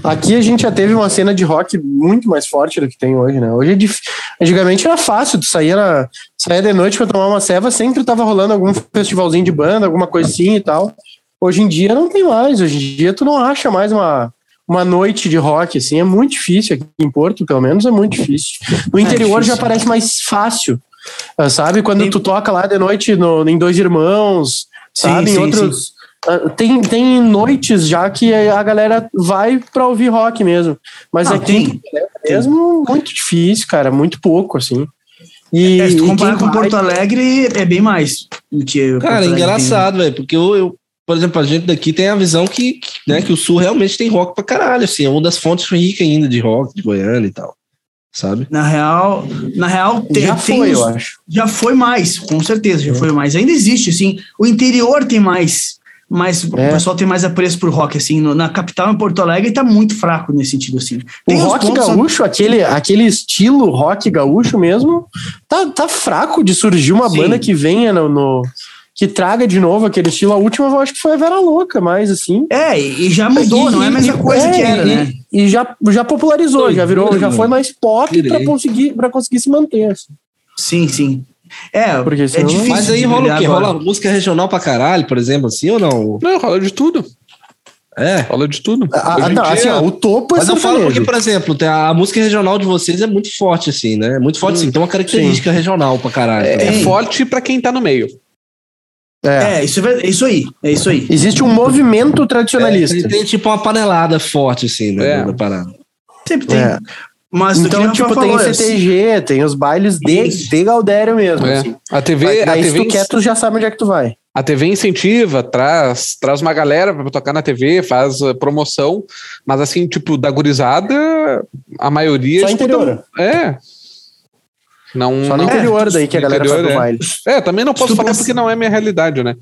Aqui a gente já teve uma cena de rock muito mais forte do que tem hoje, né? Hoje é dif... Antigamente era fácil, tu saía, na... saía de noite pra tomar uma ceva, sempre tava rolando algum festivalzinho de banda, alguma coisinha e tal. Hoje em dia não tem mais, hoje em dia tu não acha mais uma, uma noite de rock, assim, é muito difícil, aqui em Porto, pelo menos, é muito difícil. No interior difícil. já parece mais fácil, ah, sabe? Quando Tem- tu toca lá de noite no, em Dois Irmãos, Sim, sabe? em sim, outros... Ah, Tem, tem noites já que a galera vai pra ouvir rock mesmo. Mas Não, aqui tem. mesmo muito difícil, cara, muito pouco, assim. E, É, se tu comparar com vai- Porto Alegre, é bem mais do que. Porto Cara, é Alegre engraçado, velho, porque eu, eu, por exemplo, a gente daqui tem a visão que, que, né, que o sul realmente tem rock pra caralho, assim, é uma das fontes ricas ainda de rock de Goiânia e tal, sabe? tem. Na real, na real tem, já tem foi, os- eu acho. já foi mais, com certeza, já foi mais. Ainda existe, assim. O interior tem mais. Mas É. o pessoal tem mais apreço por rock, assim. no- na capital, em Porto Alegre, tá muito fraco nesse sentido, assim. O Tem os rock pontos- gaúcho, aquele, aquele estilo rock gaúcho mesmo, tá, tá fraco de surgir uma Sim. banda que venha no, no- que traga de novo aquele estilo. A última eu acho que foi a Vera Louca, mais assim. É, e já mudou, E- não é a mesma coisa é, que era, e, né? E já, já popularizou, já virou, já foi mais pop pra Pirei. conseguir, pra conseguir se manter. assim. Sim, sim. É, Porque é difícil. Mas aí rola o quê? agora. Rola música regional pra caralho, por exemplo, assim ou não? Não, rola de tudo. É. Rola de tudo. Em não, assim, ó, o topo é Mas eu falo porque, por exemplo, a, a música regional de vocês é muito forte, assim, né? Muito forte, sim. Tem uma característica regional pra caralho. é, é forte pra quem tá no meio. É. É, isso é, é isso aí. É isso aí. Existe um movimento tradicionalista. Ele tem tipo uma panelada forte, assim, né? É. Da parada. Sempre tem. É. Mas Então, o tipo, tem falou, CTG, tem os bailes de, Isso. de Galdério mesmo. É. assim. A TV, Mas a daí, TV, tu quer, tu já sabe onde é que tu vai. a TV incentiva, traz, traz uma galera pra tocar na TV, faz uh, promoção, mas assim, tipo, da gurizada, a maioria. Só escuta- interior. É. Não, Só no não- interior daí que a galera interior, faz é. baile. É, também não posso falar pensa- porque não é minha realidade, né?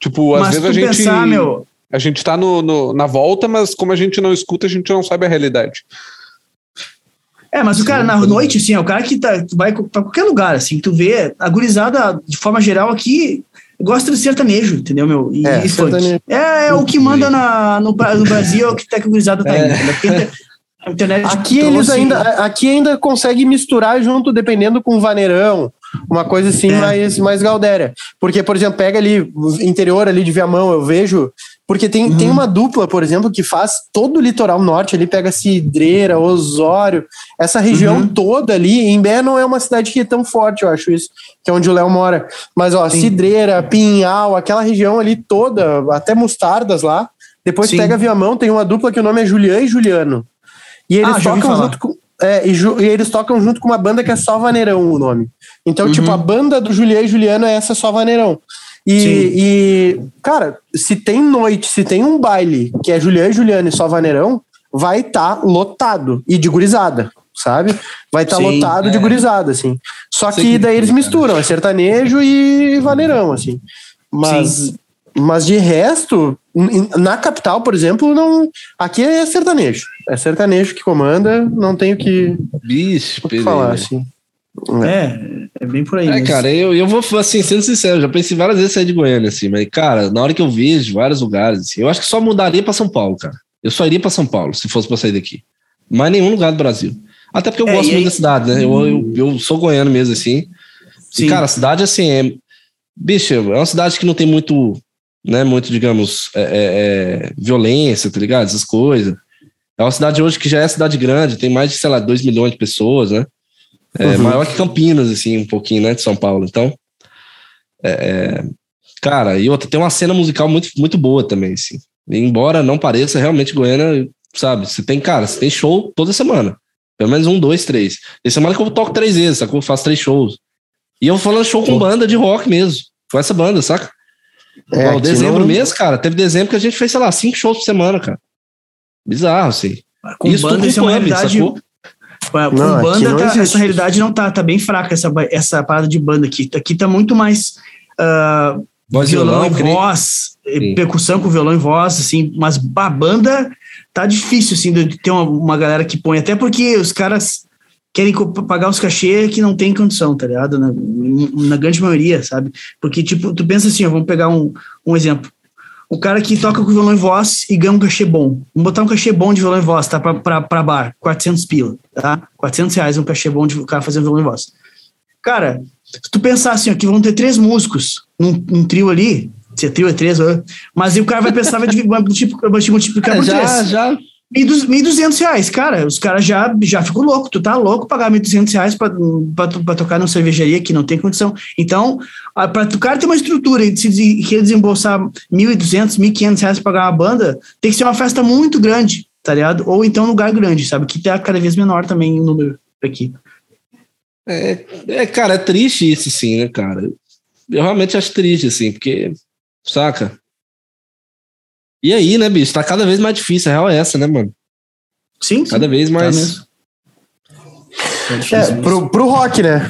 Tipo, às Mas vezes tu a gente. pensar, meu, A gente tá no, no- na volta, mas como a gente não escuta, a gente não sabe a realidade. É, mas o cara na noite, assim, é o cara que tá, tu vai pra qualquer lugar, assim, tu vê, a gurizada, de forma geral, aqui, gosta de sertanejo, entendeu, meu? E, É, e. É, é o que manda na, no, no Brasil, é o que tá que a gurizada tá indo. entendeu? A inter- a internet Aqui trouxe- eles ainda, aqui ainda conseguem misturar junto, dependendo com vaneirão, uma coisa assim É. mais, mais galdéria. Porque, por exemplo, pega ali, o interior ali de Viamão, eu vejo, porque tem, Uhum. tem uma dupla, por exemplo, que faz todo o litoral norte, ali pega Cidreira, Osório, essa região Uhum. toda ali, Imbé não é uma cidade que é tão forte, eu acho isso, que é onde o Léo mora, mas ó, Sim. Cidreira, Pinhal, aquela região ali toda, até Mostardas lá, depois Sim. pega Viamão, tem uma dupla que o nome é Julian e Juliano. E eles Ah, tocam junto com. é, e, ju- e eles tocam junto com uma banda que é só Vaneirão o nome. Então, Uhum. tipo, a banda do Julian e Juliano é essa só Vaneirão. E, Sim. e, cara, se tem noite, se tem um baile que é Julian e Juliano e só Vaneirão, vai estar lotado. E de gurizada, sabe? Vai estar Sim, lotado de é. gurizada, assim. Só Sei que que- daí eles misturam, é sertanejo e vaneirão, assim. Mas, mas de resto, na capital, por exemplo, não. Aqui é sertanejo. É sertanejo que comanda, não tenho o que, Bicho, que falar, assim. É, é bem por aí. É, mas- cara, eu, eu vou, assim, sendo sincero, já pensei várias vezes em sair de Goiânia, assim, mas, cara, na hora que eu vejo vários lugares, assim, eu acho que só mudaria pra São Paulo, cara. Eu só iria pra São Paulo, se fosse pra sair daqui. Mas nenhum lugar do Brasil. Até porque eu É, gosto muito aí- da cidade, né? Eu, eu, eu sou goiano mesmo, assim. Sim. E, cara, a cidade, assim, é. Bicho, é uma cidade que não tem muito, né, muito, digamos, é, é, é, violência, tá ligado? Essas coisas. É uma cidade hoje que já é cidade grande, tem mais de, sei lá, 2 milhões de pessoas, né? É Uhum. maior que Campinas, assim, um pouquinho, né, de São Paulo. Então, é, é, cara, e outra, tem uma cena musical muito, muito boa também, assim. E embora não pareça, realmente Goiânia, sabe, você tem, cara, você tem show toda semana. Pelo menos um, dois, três. Tem semana que eu toco três vezes, sacou? Eu faço três shows. E eu falando show com banda de rock mesmo. Com essa banda, saca? É, aqui dezembro não- mesmo, cara. Teve dezembro que a gente fez, sei lá, cinco shows por semana, cara. Bizarro, assim. com Isso banda, tudo isso é uma realidade. sacou? Com Não, banda, tá- essa realidade não tá, tá bem fraca, essa, essa parada de banda aqui. Aqui tá muito mais ah, Voz e violão, violão, e voz, e percussão com violão e voz, assim, mas a banda tá difícil, assim, de ter uma, uma galera que põe, até porque os caras querem pagar os cachê que não tem condição, tá ligado? Na, na grande maioria, sabe? Porque, tipo, tu pensa assim, ó, vamos pegar um, um exemplo. O cara que toca com violão e voz e ganha um cachê bom. Vamos botar um cachê bom de violão e voz, tá? Pra, pra, pra bar, 400 pila, tá? 400 reais um cachê bom de o cara fazendo violão e voz. Cara, se tu pensar assim, ó, que vão ter três músicos num, num trio ali, se é trio é três, mas aí o cara vai pensar, vai vai multiplicar vai multiplicar É, por já, três. já. 1.200 reais, cara, os caras já, já ficam loucos, tu tá louco pagar 1.200 reais pra, pra, pra tocar numa cervejaria que não tem condição. Então, pra o cara ter uma estrutura e querer desembolsar 1.200, 1.500 reais pra pagar uma banda, tem que ser uma festa muito grande, tá ligado? Ou então um lugar grande, sabe? Que tá cada vez menor também o número aqui. É, é, cara, é triste isso, sim, né, cara? Eu realmente acho triste, assim, porque, saca? E aí, né, bicho? Tá cada vez mais difícil. A real é essa, né, mano? Sim, sim. Cada vez Tá mais. Tá É, mesmo. pro, pro rock, né?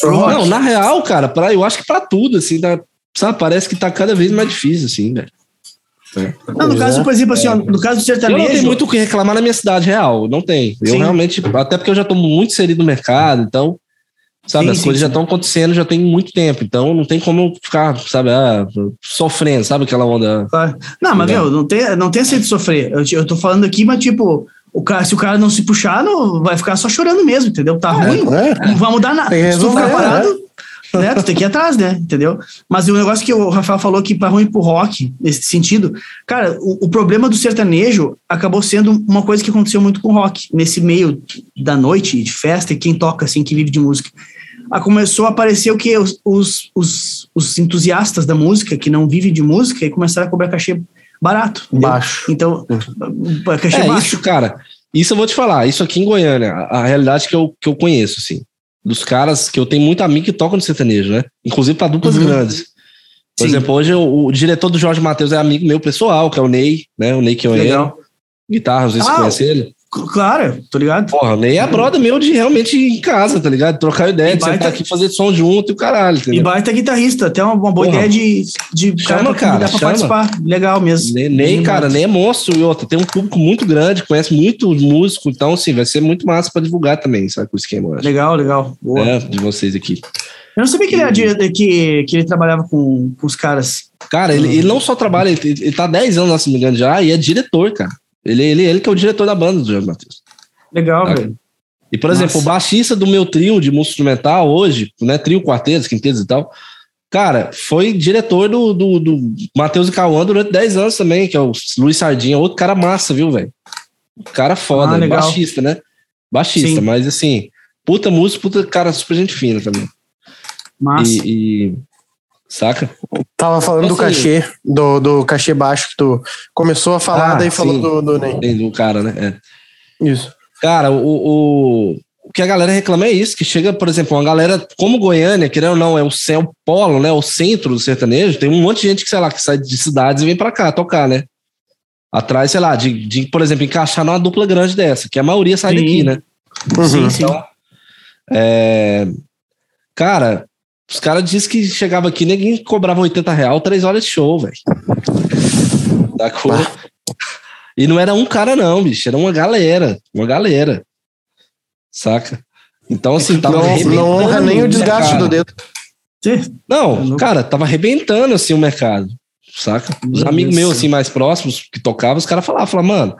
Pro rock. Não, na real, cara, pra, eu acho que pra tudo, assim, tá, sabe? Parece que tá cada vez mais difícil, assim, velho. Não, no caso, é. por exemplo, assim, ó, no caso do Eu não sertanejo. tenho muito o que reclamar na minha cidade real, não tem. Eu Sim. realmente, até porque eu já tô muito inserido no mercado, então, sabe, Sim, as sim, coisas já sim. estão acontecendo já tem muito tempo, então não tem como ficar, sabe, ah, sofrendo, sabe aquela onda. Claro. Não, mas, meu, não tem, não tem de sofrer. Eu, eu tô falando aqui, mas, tipo, o cara, se o cara não se puxar, não, vai ficar só chorando mesmo, entendeu? Tá ruim, é. não vai mudar nada. Se tu ficar parado, né? Tu tem que ir atrás, né? Entendeu? Mas o negócio que o Rafael falou que para ruim pro rock, nesse sentido, cara, o, o problema do sertanejo acabou sendo uma coisa que aconteceu muito com o rock, nesse meio da noite, de festa, e quem toca, assim, que vive de música. Ah, começou a aparecer o que? Os, os, os, entusiastas da música, que não vivem de música, e começaram a cobrar cachê barato. entendeu? Baixo. Então, cachê É baixo. isso, cara. Isso eu vou te falar. Isso aqui em Goiânia, a, a realidade que eu, que eu conheço, assim. Dos caras que eu tenho muito amigo que tocam no sertanejo, né? Inclusive para duplas Uhum. grandes. Por Sim. exemplo, hoje o, o diretor do Jorge Matheus é amigo meu pessoal, que é o Ney, né? O Ney que eu Legal. Guitarra, não sei se você Ah, conhece ele. Claro, tô ligado. Porra, o Ney é brother meu de realmente ir em casa, tá ligado? Trocar ideia, E de sentar baita- aqui fazer som junto e o caralho, E entendeu? baita guitarrista, até uma, uma boa Porra. ideia de, de Chama, pra cara, pra chama. participar. Legal mesmo. Ney, Ney, cara, Ney é monstro e outra, tem um público muito grande, conhece muito músico, então, assim, vai ser muito massa pra divulgar também, sabe, com o esquema. Legal, legal. Boa. É, de vocês aqui. Eu não sabia que ele, era que, que ele trabalhava com, com os caras. Cara, ele, ele não só trabalha, ele, ele tá há 10 anos, se não me engano, já, e é diretor, cara. Ele, ele, ele que é o diretor da banda do Jorge Matheus. Legal, Tá. velho. E, por Nossa. exemplo, o baixista do meu trio de música instrumental hoje, né, trio, quartetos, quintetos e tal, cara, foi diretor do, do, do Matheus e Cauã durante 10 anos também, que é o Luiz Sardinha, outro cara massa, viu, velho? Cara foda, Ah, legal. baixista, né? Baixista, Sim. mas assim, puta música, puta cara super gente fina também. Massa. E, e- saca? Tava falando do Assim- cachê, do, do cachê baixo que tu começou a falar, Ah, daí falou sim. do, do Ney. Do cara, né? É. Isso. Cara, o, o, o que a galera reclama é isso, que chega, por exemplo, uma galera como Goiânia, querendo ou não, é o céu polo, né? O centro do sertanejo, tem um monte de gente que, sei lá, que sai de cidades e vem pra cá tocar, né? Atrás, sei lá, de, de, por exemplo, encaixar numa dupla grande dessa, que a maioria sai Sim. daqui, né? Uhum. Sim, sim. Então, é, cara, os caras dizem que chegava aqui, ninguém cobrava 80 real, três horas de show, velho. Sacou? E não era um cara, não, bicho, era uma galera, uma galera. Saca? Então, assim, tava Não, não honra nem o mercado. desgaste do dedo. Sim. Não, cara, tava arrebentando assim o mercado, saca? Os Meu amigos Deus meus assim mais próximos que tocavam, os caras falavam, falavam, mano,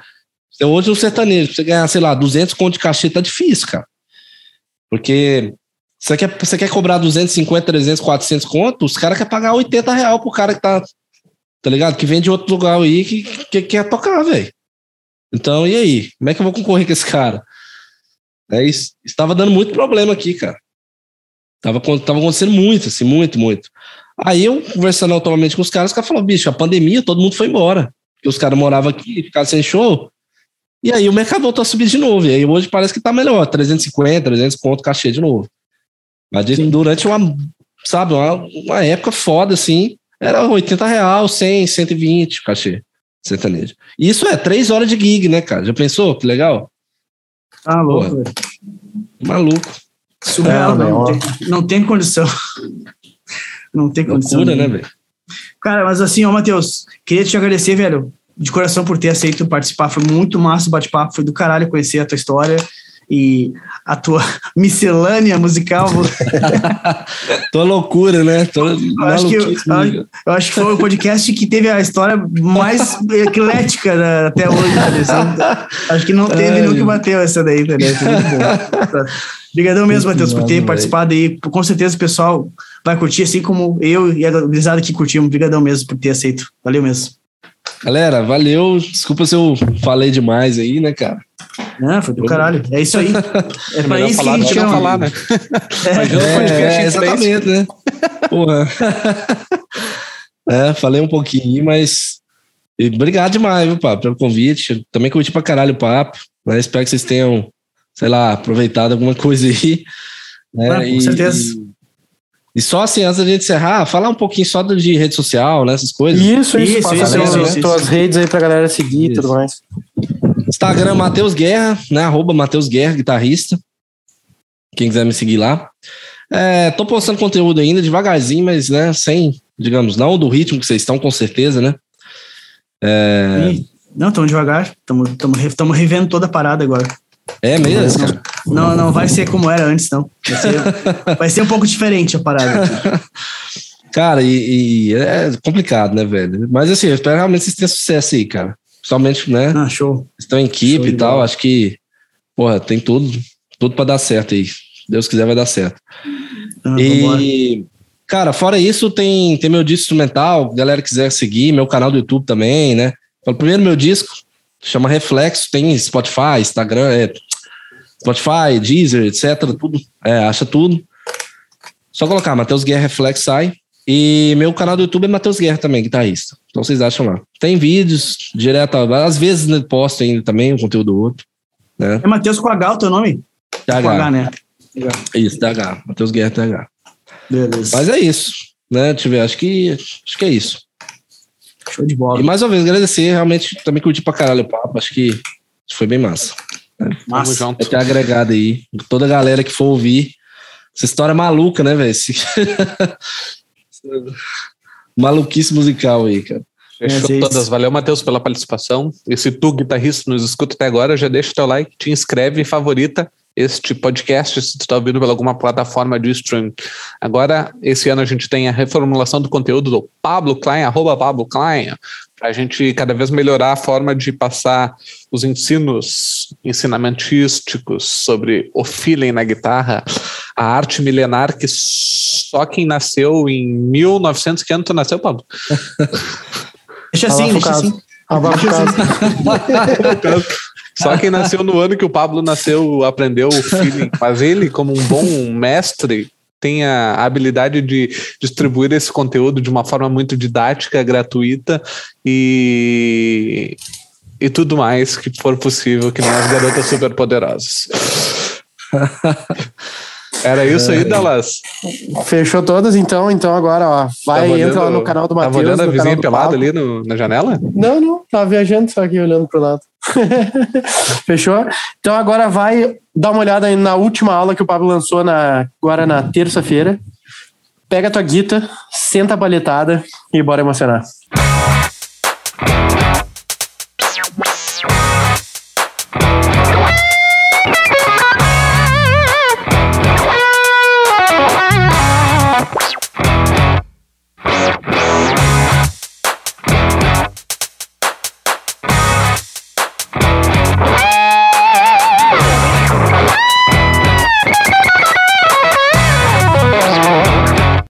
você hoje no sertanejo, pra você ganhar, sei lá, 200 conto de cachê tá difícil, cara. Porque você quer, você quer cobrar 250, 300, 400 conto, os caras querem pagar 80 real pro cara que tá, tá ligado? Que vem de outro lugar aí que, que quer tocar, velho. Então, e aí? Como é que eu vou concorrer com esse cara? É isso. Estava dando muito problema aqui, cara. Tava, tava acontecendo muito, assim, muito, muito. Aí eu, conversando autonomamente com os caras, os caras falaram, bicho, a pandemia, todo mundo foi embora. Porque os caras moravam aqui, ficaram sem show. E aí o mercado voltou a subir de novo. E aí hoje parece que tá melhor, 350, 300 conto cachê de novo. Mas de- durante uma, sabe, uma, uma época foda, assim, era 80 real, 100, 120 cachê sertanejo. E isso é três horas de gig, né, cara? Já pensou? Que legal? Tá louco. Maluco. Surreal, É, não, meu. tem, não tem condição. Não tem condição. Loucura, né, nenhuma. velho? Cara, mas assim, ó, Matheus, queria te agradecer, velho, de coração por ter aceito participar. Foi muito massa o bate-papo, foi do caralho conhecer a tua história e a tua miscelânea musical. Tô loucura, né? Tô Eu acho, que, eu, eu acho que foi o podcast que teve a história mais eclética né, até hoje. tá ligado? Acho que não teve Ai. nunca bateu essa daí, tá. Obrigadão mesmo, Matheus, por ter participado aí. Com certeza o pessoal vai curtir, assim como eu e a gurizada que curtimos. Obrigadão mesmo por ter aceito. Valeu mesmo. Galera, valeu. Desculpa se eu falei demais aí, né, cara? Não, foi do caralho. É isso aí. É pra melhor isso que falar a gente que não chama. falar, né? É, É, três. exatamente, né? Porra. É, falei um pouquinho, mas e obrigado demais, viu, Papo, pelo convite. Também curti pra caralho o papo. Né? Espero que vocês tenham, sei lá, aproveitado alguma coisa aí. Né? Ah, com certeza. E, e só assim, antes da gente encerrar, falar um pouquinho só de rede social, né? Essas coisas. Isso, isso, Isso, passa isso, as isso, isso. redes aí pra galera seguir e Isso. tudo mais. Instagram, Matheus Guerra, né? Arroba Matheus Guerra, guitarrista. Quem quiser me seguir lá. É, tô postando conteúdo ainda, devagarzinho, mas, né, sem, digamos, não do ritmo que vocês estão, com certeza, né? Ih, Não, estamos devagar. Estamos revendo toda a parada agora. É mesmo, cara. Não, não vai ser como era antes, não. Vai ser, vai ser um pouco diferente a parada. Cara, e, e é complicado, né, velho? Mas assim, eu espero realmente que vocês tenham sucesso aí, cara. Principalmente, né? Ah, show. Estão em equipe e tal. Bola. Acho que, porra, tem tudo, tudo para dar certo aí. Deus quiser, vai dar certo. Ah, e, cara, fora isso, tem, tem meu disco instrumental. Galera quiser seguir, meu canal do YouTube também, né? Então, primeiro meu disco chama Reflexo, tem Spotify, Instagram, é, Spotify, Deezer, etc. Tudo. É, acha tudo. Só colocar Matheus Guerra Reflex sai. E meu canal do YouTube é Matheus Guerra também, guitarrista. Então vocês acham lá. Tem vídeos direto, às vezes né, posto ainda também o conteúdo do outro. Né? É Matheus com H o teu nome? TH. Com H, né? Isso, TH. Matheus Guerra TH. Beleza. Mas é isso. Né, tiver, acho que acho que é isso. Show de bola. E mais uma vez, agradecer. Realmente também curti pra caralho o papo. Acho que foi bem massa. Massa. junto. Vai ter agregado aí. Toda a galera que for ouvir. Essa história é maluca, né, velho? Maluquice musical aí, cara. Fechou é, todas. Valeu, Matheus, pela participação. E se tu, guitarrista, nos escuta até agora, já deixa o teu like, te inscreve e favorita este podcast, se tu está ouvindo pela alguma plataforma de stream. Agora, esse ano a gente tem a reformulação do conteúdo do Pablo Klein, arroba Pablo Klein, para a gente cada vez melhorar a forma de passar os ensinos ensinamentísticos sobre o feeling na guitarra, a arte milenar que só quem nasceu em 1900, que ano tu nasceu, Pablo? deixa assim, deixa assim. Só quem nasceu no ano que o Pablo nasceu aprendeu o feeling, mas ele, como um bom mestre, tem a habilidade de distribuir esse conteúdo de uma forma muito didática, gratuita e, e tudo mais que for possível, que nem as garotas superpoderosas. Era isso aí, é. Dallas? Fechou todas, então. Então agora, ó, vai, tá entra lá no canal do Matheus. Tá olhando a vizinha pelada ali no, na janela? Não, não. Tava viajando só aqui, olhando pro lado. Fechou? Então agora vai dar uma olhada na última aula que o Pablo lançou na, agora na terça-feira. Pega a tua guita, senta a palhetada e bora emocionar.